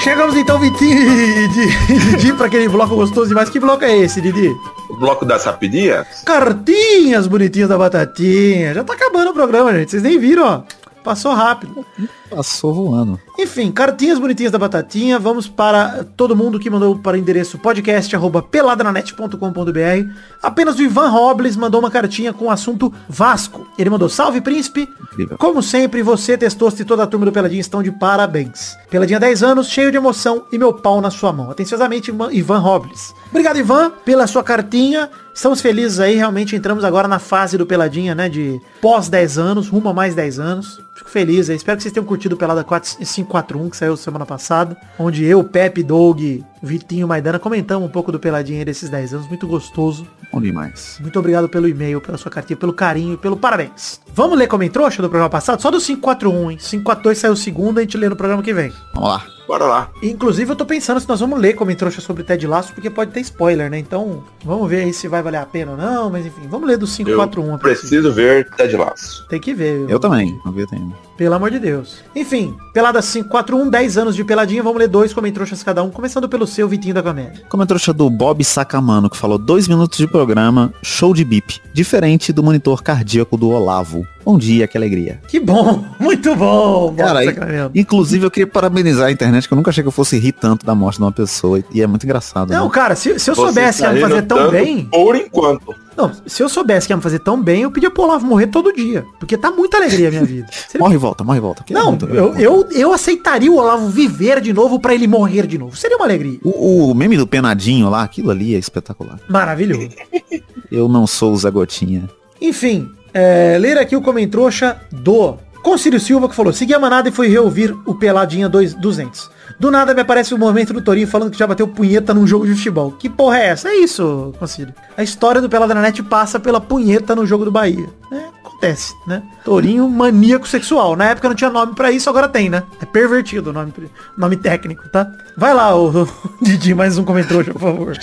Chegamos então, Vitinho e Didi, pra aquele bloco gostoso demais. Que bloco é esse, Didi? Bloco das rapidinhas? Cartinhas bonitinhas da batatinha. Já tá acabando o programa, gente. Vocês nem viram, ó. Passou rápido. Passou voando. Enfim, cartinhas bonitinhas da batatinha. Vamos para todo mundo que mandou para o endereço podcast arroba peladranet.com.br. Apenas o Ivan Robles mandou uma cartinha com o assunto Vasco. Ele mandou salve príncipe. Incrível. Como sempre, você, Testosto e toda a turma do Peladinha estão de parabéns. Peladinha 10 anos, cheio de emoção e meu pau na sua mão. Atenciosamente, Ivan- Ivan Robles. Obrigado, Ivan, pela sua cartinha. Estamos felizes aí, realmente entramos agora na fase do Peladinha, né? De pós 10 anos, rumo a mais 10 anos. Fico feliz aí. Espero que vocês tenham curtido o Pelada 4 541, que saiu semana passada. Onde eu, Pepe, Doug, Vitinho e Maidana comentamos um pouco do Peladinha desses 10 anos. Muito gostoso. Bom demais. Muito obrigado pelo e-mail, pela sua cartinha, pelo carinho e pelo parabéns. Vamos ler como em trouxa do programa passado? Só do 541, hein? 542 saiu segunda, a gente lê no programa que vem. Vamos lá. Bora lá. Inclusive, eu tô pensando se nós vamos ler como em trouxa sobre Ted Lasso, porque pode ter spoiler, né? Então, vamos ver aí se vai valer a pena ou não, mas enfim, vamos ler do Eu 541. a princípio. preciso ver Ted Laço. Tem que ver. Eu também. Não vi o tempo. Pelo amor de Deus. Enfim, pelada 541, 10 anos de peladinha, vamos ler dois como em trouxas cada um, começando pelo seu Vitinho da Comédia. Como a trouxa do Bob Sacamano, que falou dois minutos de programa, show de bip. Diferente do monitor cardíaco do Olavo. Bom dia, que alegria. Que bom, muito bom. Cara. Inclusive, eu queria parabenizar a internet, que eu nunca achei que eu fosse rir tanto da morte de uma pessoa. E é muito engraçado. Não, né? cara, se, se eu Você soubesse que tá ia me fazer tão bem... Por enquanto. Não, se eu soubesse que ia me fazer tão bem, eu pedia pro Olavo morrer todo dia. Porque tá muita alegria a minha vida. Ele- Morre e volta, morre e volta. Que é Não, muito- eu, eu, eu aceitaria o Olavo viver de novo pra ele morrer de novo. Seria uma alegria. O, o meme do penadinho lá, aquilo ali é espetacular. Maravilhoso. Eu não sou o Zé Gotinha. Enfim, é, ler aqui o comentrouxa do Concílio Silva que falou, segui a manada e fui reouvir o Peladinha 2 200. Do nada me aparece o momento do Torinho falando que já bateu punheta num jogo de futebol. Que porra é essa? É isso, Concílio. A história do Pelada passa pela punheta no jogo do Bahia. É, acontece, né? Torinho maníaco sexual. Na época não tinha nome pra isso, agora tem, né? É pervertido o nome, nome técnico, tá? Vai lá, o, o Didi, mais um comentrouxa, por favor.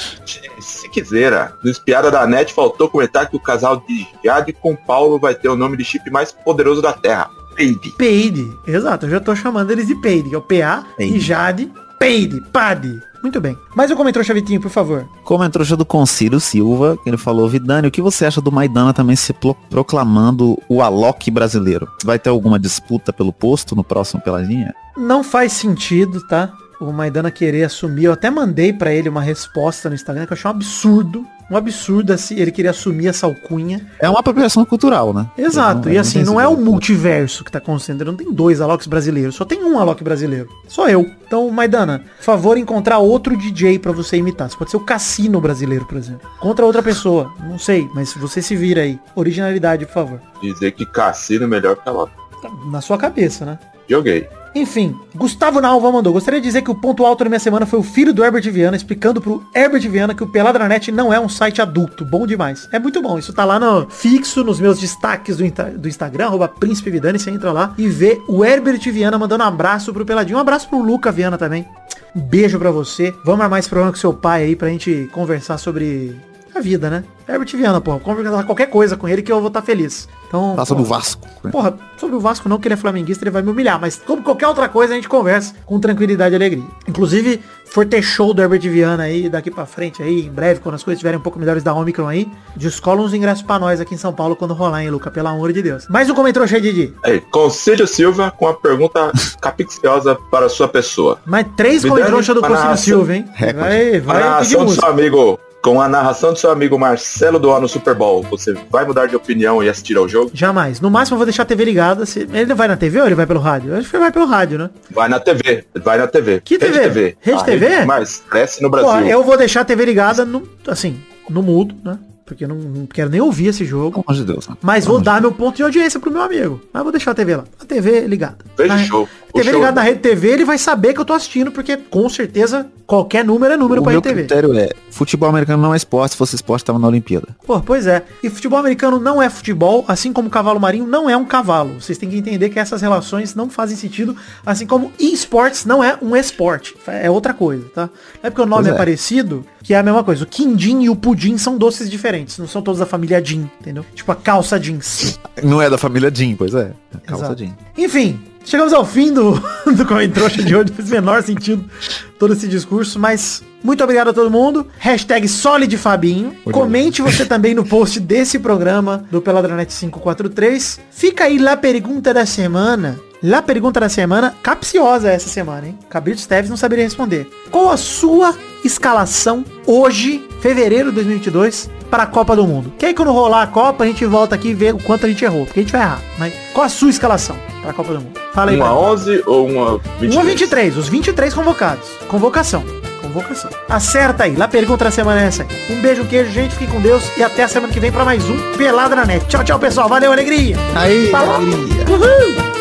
Se quiser, no Espiada da Net faltou comentar que o casal de Jade com Paulo vai ter o nome de chip mais poderoso da Terra. Baby. Peide. Exato, eu já tô chamando eles de Peide, que é o PA Peide. e Jade. Peide, Pade. Muito bem. Mais um comentário, Chavitinho, por favor. Trouxa do Concílio Silva, que ele falou, Vidani, o que você acha do Maidana também se pro- proclamando o Alok brasileiro? Vai ter alguma disputa pelo posto no próximo Peladinha? Não faz sentido, tá? O Maidana querer assumir. Eu até mandei pra ele uma resposta no Instagram que eu achei um absurdo. Um absurdo assim, ele queria assumir essa alcunha. É uma apropriação cultural, né? Exato, Não- e assim, tem não é o jeito. multiverso que tá acontecendo, não tem dois Aloks brasileiros, só tem um Alok brasileiro. Só eu. Então, Maidana, favor encontrar outro DJ pra você imitar. Você pode ser o Cassino brasileiro, por exemplo. Contra outra pessoa, não sei, mas você se vira aí. Originalidade, por favor. Dizer que Cassino é melhor que a Loki. Tá Na sua cabeça, né? Joguei. Enfim, Gustavo Nalva mandou. Gostaria de dizer que o ponto alto da minha semana foi o filho do Herbert Viana explicando pro Herbert Viana que o Peladranet não é um site adulto. Bom demais. É muito bom. Isso tá lá no fixo, nos meus destaques do, do Instagram, arroba Príncipe Vidani. Você entra lá e vê o Herbert Viana mandando um abraço pro Peladinho. Um abraço pro Luca Viana também. Um beijo pra você. Vamos armar esse programa com seu pai aí pra gente conversar sobre a vida, né? Herbert Viana, pô. Conversar qualquer coisa com ele que eu vou estar feliz. Então, Tá sobre o Vasco. Porra, sobre o Vasco não, que ele é flamenguista, ele vai me humilhar. Mas como qualquer outra coisa, a gente conversa com tranquilidade e alegria. Inclusive, for ter show do Herbert Viana aí, daqui pra frente aí, em breve, quando as coisas estiverem um pouco melhores da Omicron aí, descola uns ingressos pra nós aqui em São Paulo quando rolar, hein, Luca? Pelo amor de Deus. Mais um comentário cheio, Didi. Aí, Concílio Silva com a pergunta capiciosa para sua pessoa. Mais três comentários do Conselho. Silva, hein? Recorde. Vai, a vai pedir narração do seu amigo, com a narração do seu amigo Marcelo do no Super Bowl, você vai mudar de opinião e assistir ao jogo? Jamais. No máximo eu vou deixar a TV ligada. Se... Ele não vai na TV ou ele vai pelo rádio? Eu acho que ele vai pelo rádio, né? Vai na TV, vai na TV. Que Rede TV? TV. Rede TV? que mais cresce no Brasil. Pô, eu vou deixar a TV ligada, no, assim, no mudo, né? Porque eu não, não quero nem ouvir esse jogo. Pelo amor de Deus. né? Mas Pelo vou dar meu ponto de audiência pro meu amigo. Mas vou deixar a TV lá. A TV ligada. O show. O TV show- ligada na rede TV, ele vai saber que eu tô assistindo, porque com certeza qualquer número é número O pra rede TV. critério é, futebol americano não é esporte, se fosse esporte tava na Olimpíada. Pô, pois é. E futebol americano não é futebol, assim como cavalo marinho não é um cavalo. Vocês têm que entender que essas relações não fazem sentido, assim como esportes não é um esporte. É outra coisa, tá? Não é porque o nome é. é. parecido que é a mesma coisa. O quindim e o pudim são doces diferentes. Não são todos da família Jean, entendeu? Tipo a calça jeans. Não é da família Jean, pois é. Calça Exato. Jean. Enfim, chegamos ao fim do, do de hoje. Fez menor sentido todo esse discurso, mas muito obrigado a todo mundo. Hashtag SolidFabinho. Comente você também no post desse programa do Peladranet 543. Fica aí lá a pergunta da semana. Lá a pergunta da semana, capciosa essa semana, hein? Cabrito Teves não saberia responder. Qual a sua escalação hoje, fevereiro de 2022, para a Copa do Mundo? Que aí quando rolar a Copa, a gente volta aqui e vê o quanto a gente errou. Porque a gente vai errar. Mas qual a sua escalação para a Copa do Mundo? Fala aí. Uma pra mim. 11 ou uma 23? 1 a 23, os 23 convocados. Convocação. Convocação. Acerta aí. Lá pergunta da semana é essa aí. Um beijo, um queijo, gente. Fique com Deus. E até a semana que vem para mais um Pelada na Net. Tchau, tchau, pessoal. Valeu, alegria. Aí, Falou. alegria. Uhul.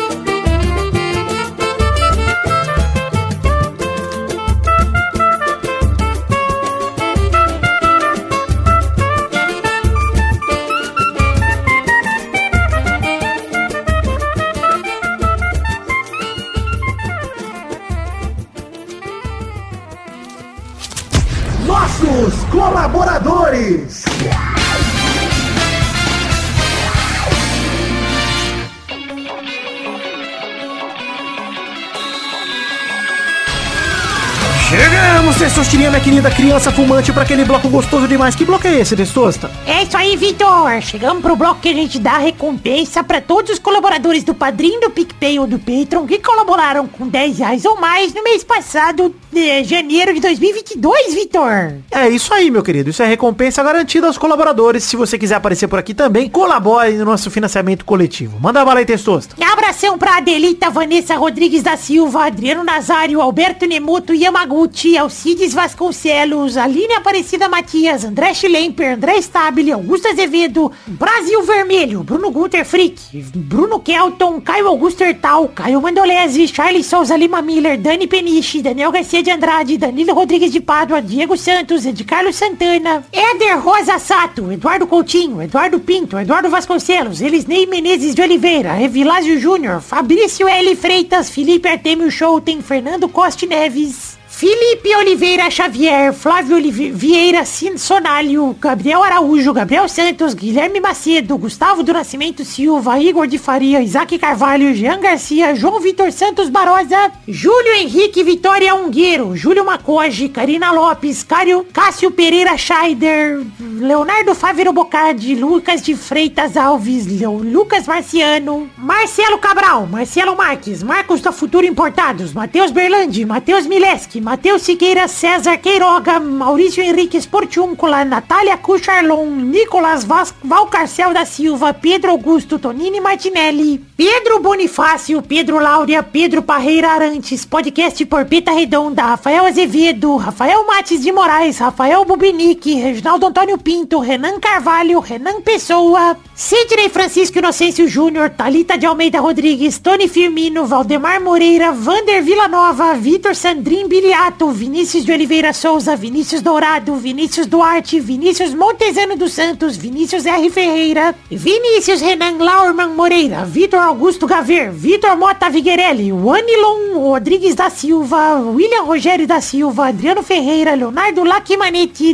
Testosterinha, minha querida criança fumante, para aquele bloco gostoso demais. Que bloco é esse, Testosta? É isso aí, Vitor. Chegamos pro bloco que a gente dá recompensa pra todos os colaboradores do Padrinho, do PicPay ou do Patreon que colaboraram com 10 reais ou mais no mês passado, de janeiro de 2022, Vitor. É isso aí, meu querido. Isso é recompensa garantida aos colaboradores. Se você quiser aparecer por aqui também, colabore no nosso financiamento coletivo. Manda bala aí, Testosta. Abração pra Adelita, Vanessa Rodrigues da Silva, Adriano Nazário, Alberto Nemoto Yamaguchi, Alcides Vasconcelos, Aline Aparecida Matias, André Schlemper, André Stabile, Augusto Azevedo, Brasil Vermelho, Bruno Gunter Frick, Bruno Kelton, Caio Augusto Hertal, Caio Mandolese, Charles Souza Lima Miller, Dani Peniche, Daniel Garcia de Andrade, Danilo Rodrigues de Pádua, Diego Santos, Ed Carlos Santana, Éder Rosa Sato, Eduardo Coutinho, Eduardo Pinto, Eduardo Vasconcelos, Elisnei Menezes de Oliveira, Evilásio Júnior, Fabrício L. Freitas, Felipe Artemio Schouten, Fernando Costa Neves, Felipe Oliveira Xavier, Flávio Olive- Vieira Sonalho, Gabriel Araújo, Gabriel Santos, Guilherme Macedo, Gustavo do Nascimento Silva, Igor de Faria, Isaac Carvalho, Jean Garcia, João Vitor Santos Barosa, Júlio Henrique Vitória Ungueiro, Júlio Macoge, Karina Lopes, Cário, Cássio Pereira Scheider, Leonardo Fávero Bocardi, Lucas de Freitas Alves, Leo- Lucas Marciano, Marcelo Cabral, Marcelo Marques, Marcos da Futuro Importados, Matheus Berlandi, Matheus Mileski, Matheus Siqueira, César Queiroga, Maurício Henrique Sportiúncula, Natália Cucharlon, Nicolas Vas Valcarcel da Silva, Pedro Augusto Tonini Martinelli, Pedro Bonifácio, Pedro Láurea, Pedro Parreira Arantes, podcast por Pita Redonda, Rafael Azevedo, Rafael Mates de Moraes, Rafael Bubinique, Reginaldo Antônio Pinto, Renan Carvalho, Renan Pessoa, Sidney Francisco Inocêncio Júnior, Talita de Almeida Rodrigues, Tony Firmino, Valdemar Moreira, Vander Villanova, Vitor Sandrin Biliato, Vinícius de Oliveira Souza, Vinícius Dourado, Vinícius Duarte, Vinícius Montezano dos Santos, Vinícius R. Ferreira, Vinícius Renan Laurman Moreira, Vitor Augusto Gaver, Vitor Mota Viguerelli, Wanilon Rodrigues da Silva, William Rogério da Silva, Adriano Ferreira, Leonardo Lacimanetti,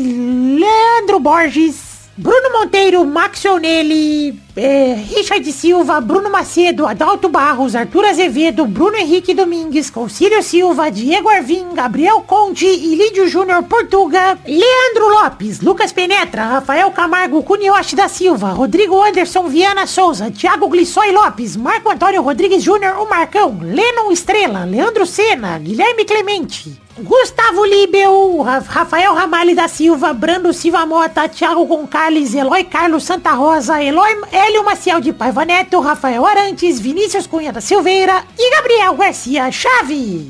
Leandro Borges, Bruno Monteiro, Max Onelli, é, Richard Silva, Bruno Macedo, Adalto Barros, Arthur Azevedo, Bruno Henrique Domingues, Concílio Silva, Diego Arvim, Gabriel Conde, Ilídio Júnior Portuga, Leandro Lopes, Lucas Penetra, Rafael Camargo, Cunioche da Silva, Rodrigo Anderson Viana Souza, Thiago Glissói Lopes, Marco Antônio Rodrigues Júnior, o Marcão, Lennon Estrela, Leandro Sena, Guilherme Clemente, Gustavo Libel, Ra- Rafael Ramalho da Silva, Brando Silva Mota, Thiago Gonçalves, Eloy Carlos Santa Rosa, Eloy Hélio Maciel de Paiva Neto, Rafael Arantes, Vinícius Cunha da Silveira e Gabriel Garcia Chaves.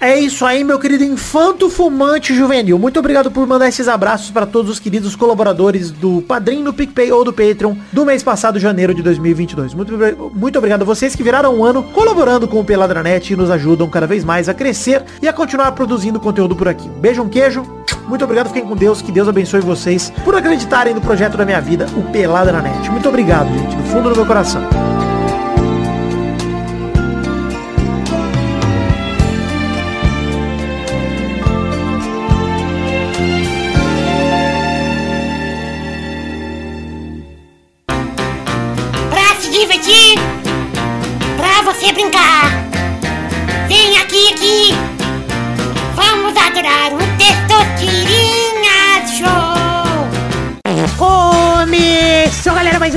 É isso aí, meu querido infanto fumante juvenil. Muito obrigado por mandar esses abraços para todos os queridos colaboradores do Padrim, do PicPay ou do Patreon do mês passado, janeiro de 2022. Muito, muito obrigado a vocês que viraram um ano colaborando com o Peladranet e nos ajudam cada vez mais a crescer e a continuar produzindo conteúdo por aqui. Beijo, um queijo. Muito obrigado, fiquem com Deus, que Deus abençoe vocês por acreditarem no projeto da minha vida, o Peladranet. Muito obrigado, gente, do fundo do meu coração.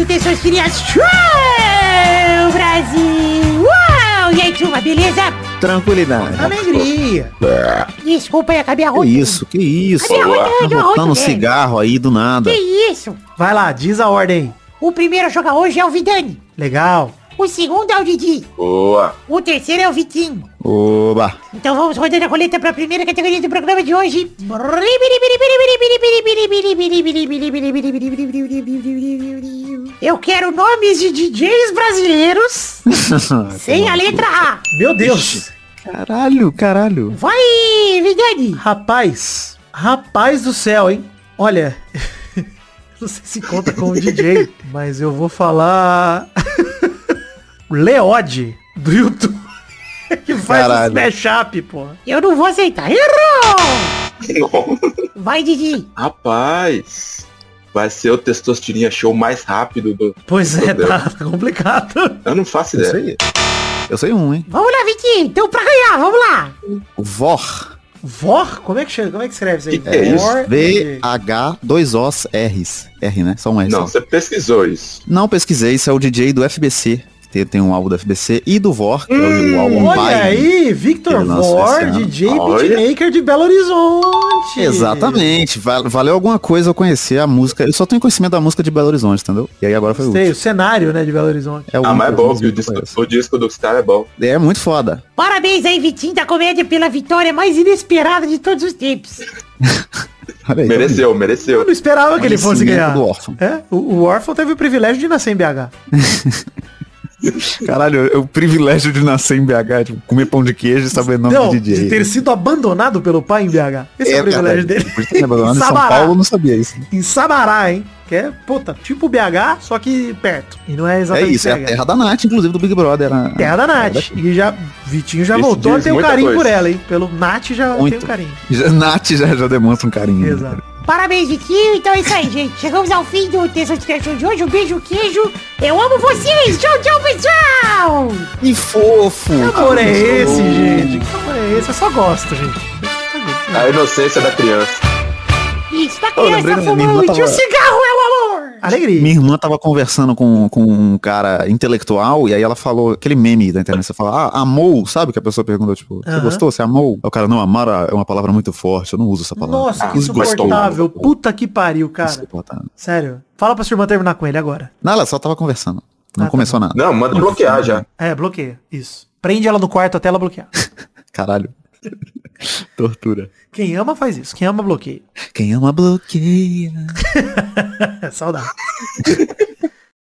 Um Testosterinha Show, Brasil. Uau! E aí, turma, beleza? Tranquilidade. Alegria. Desculpa aí, acabei a Que isso, que isso. Cadê a Boa. roupa? Tá cigarro aí do nada. Que isso? Vai lá, diz a ordem. O primeiro a jogar hoje é o Vidani. Legal. O segundo é o Didi. Boa. O terceiro é o Vitinho. Oba. Então vamos rodando a coleta para a primeira categoria do programa de hoje. Eu quero nomes de DJs brasileiros sem a letra A. Meu Deus. Caralho, caralho. Vai, Vidani. Rapaz, rapaz do céu, hein? Olha, não sei se conta como DJ, mas eu vou falar Leode do YouTube. Que faz Caralho. os mashup, pô. Eu não vou aceitar. Errou! Vai, Didi. Rapaz, vai ser o Testosterinha Show mais rápido do... Pois é, tá complicado. Eu não faço Eu ideia. sei. Eu sei um, hein? Vamos lá, Vitinho. Então pra ganhar, vamos lá. Vor. Vor? Como é que chama? Como é que escreve isso aí? Que que é isso? Vor- V-H, dois Os, R's. R, né? Só um R. Não, só. você pesquisou isso. Não pesquisei, isso é o DJ do FBC. Tem, tem um álbum do FBC e do Vor, que é o, o álbum Hum, Olha Pai. aí, Victor Vor. DJ beatmaker de Belo Horizonte. Exatamente. Va- valeu alguma coisa eu conhecer a música. Eu só tenho conhecimento da música de Belo Horizonte, entendeu? E aí agora foi o Sei, último. o cenário, né, de Belo Horizonte. É o Ah, mas é eu bom, o eu disco, o disco dos caras é bom. É muito foda. Parabéns aí, Vitinho da comédia, pela vitória mais inesperada de todos os tempos. Aí, Mereceu, Eu mereceu. não esperava que ele fosse ganhar. do órfão. É, o, o órfão teve o privilégio de nascer em BH. Caralho, é o privilégio de nascer em BH, tipo, comer pão de queijo e saber o nome Não, do DJ. de ter sido abandonado pelo pai em BH. Esse é, o privilégio dele. Por é abandonado em São. Paulo, eu não sabia isso. Em Sabará, hein? Que é, puta, tipo BH, só que perto. E não é É exatamente isso, é a BH. terra da Nath, inclusive, do Big Brother. a- Terra da Nath. E já, Vitinho já Isso voltou ter um carinho coisa. por ela, hein? Pelo Nath já Muito. tem um carinho. Já, Nath já, já demonstra um carinho. Exato. Parabéns, Vitinho. Então é isso aí, gente. Chegamos ao fim do Terça de de hoje. Um beijo, queijo. Eu amo vocês. Tchau, tchau, pessoal. Que fofo! Que amor é esse, gente? Que amor é esse? Eu só gosto, gente. A inocência da criança. Isso, da lembrei criança irmã fumante. tava- O cigarro é o amor. Alegria. Minha irmã tava conversando com, com um cara intelectual e aí ela falou aquele meme da internet. Você fala, ah, amou, sabe? Que a pessoa pergunta, tipo, você Aham. gostou? Você amou? Aí o cara, não, amar é uma palavra muito forte, eu não uso essa palavra. Nossa, que insuportável. gostou. Puta que pariu, cara. Sério. Fala pra sua irmã terminar com ele agora. Não, ela só tava conversando. Não Ah, tá começou nada. Não, manda bloquear já. É, bloqueia. Isso. Prende ela no quarto até ela bloquear. Caralho. Tortura. Quem ama faz isso. Quem ama bloqueia. Quem ama bloqueia. Saudade.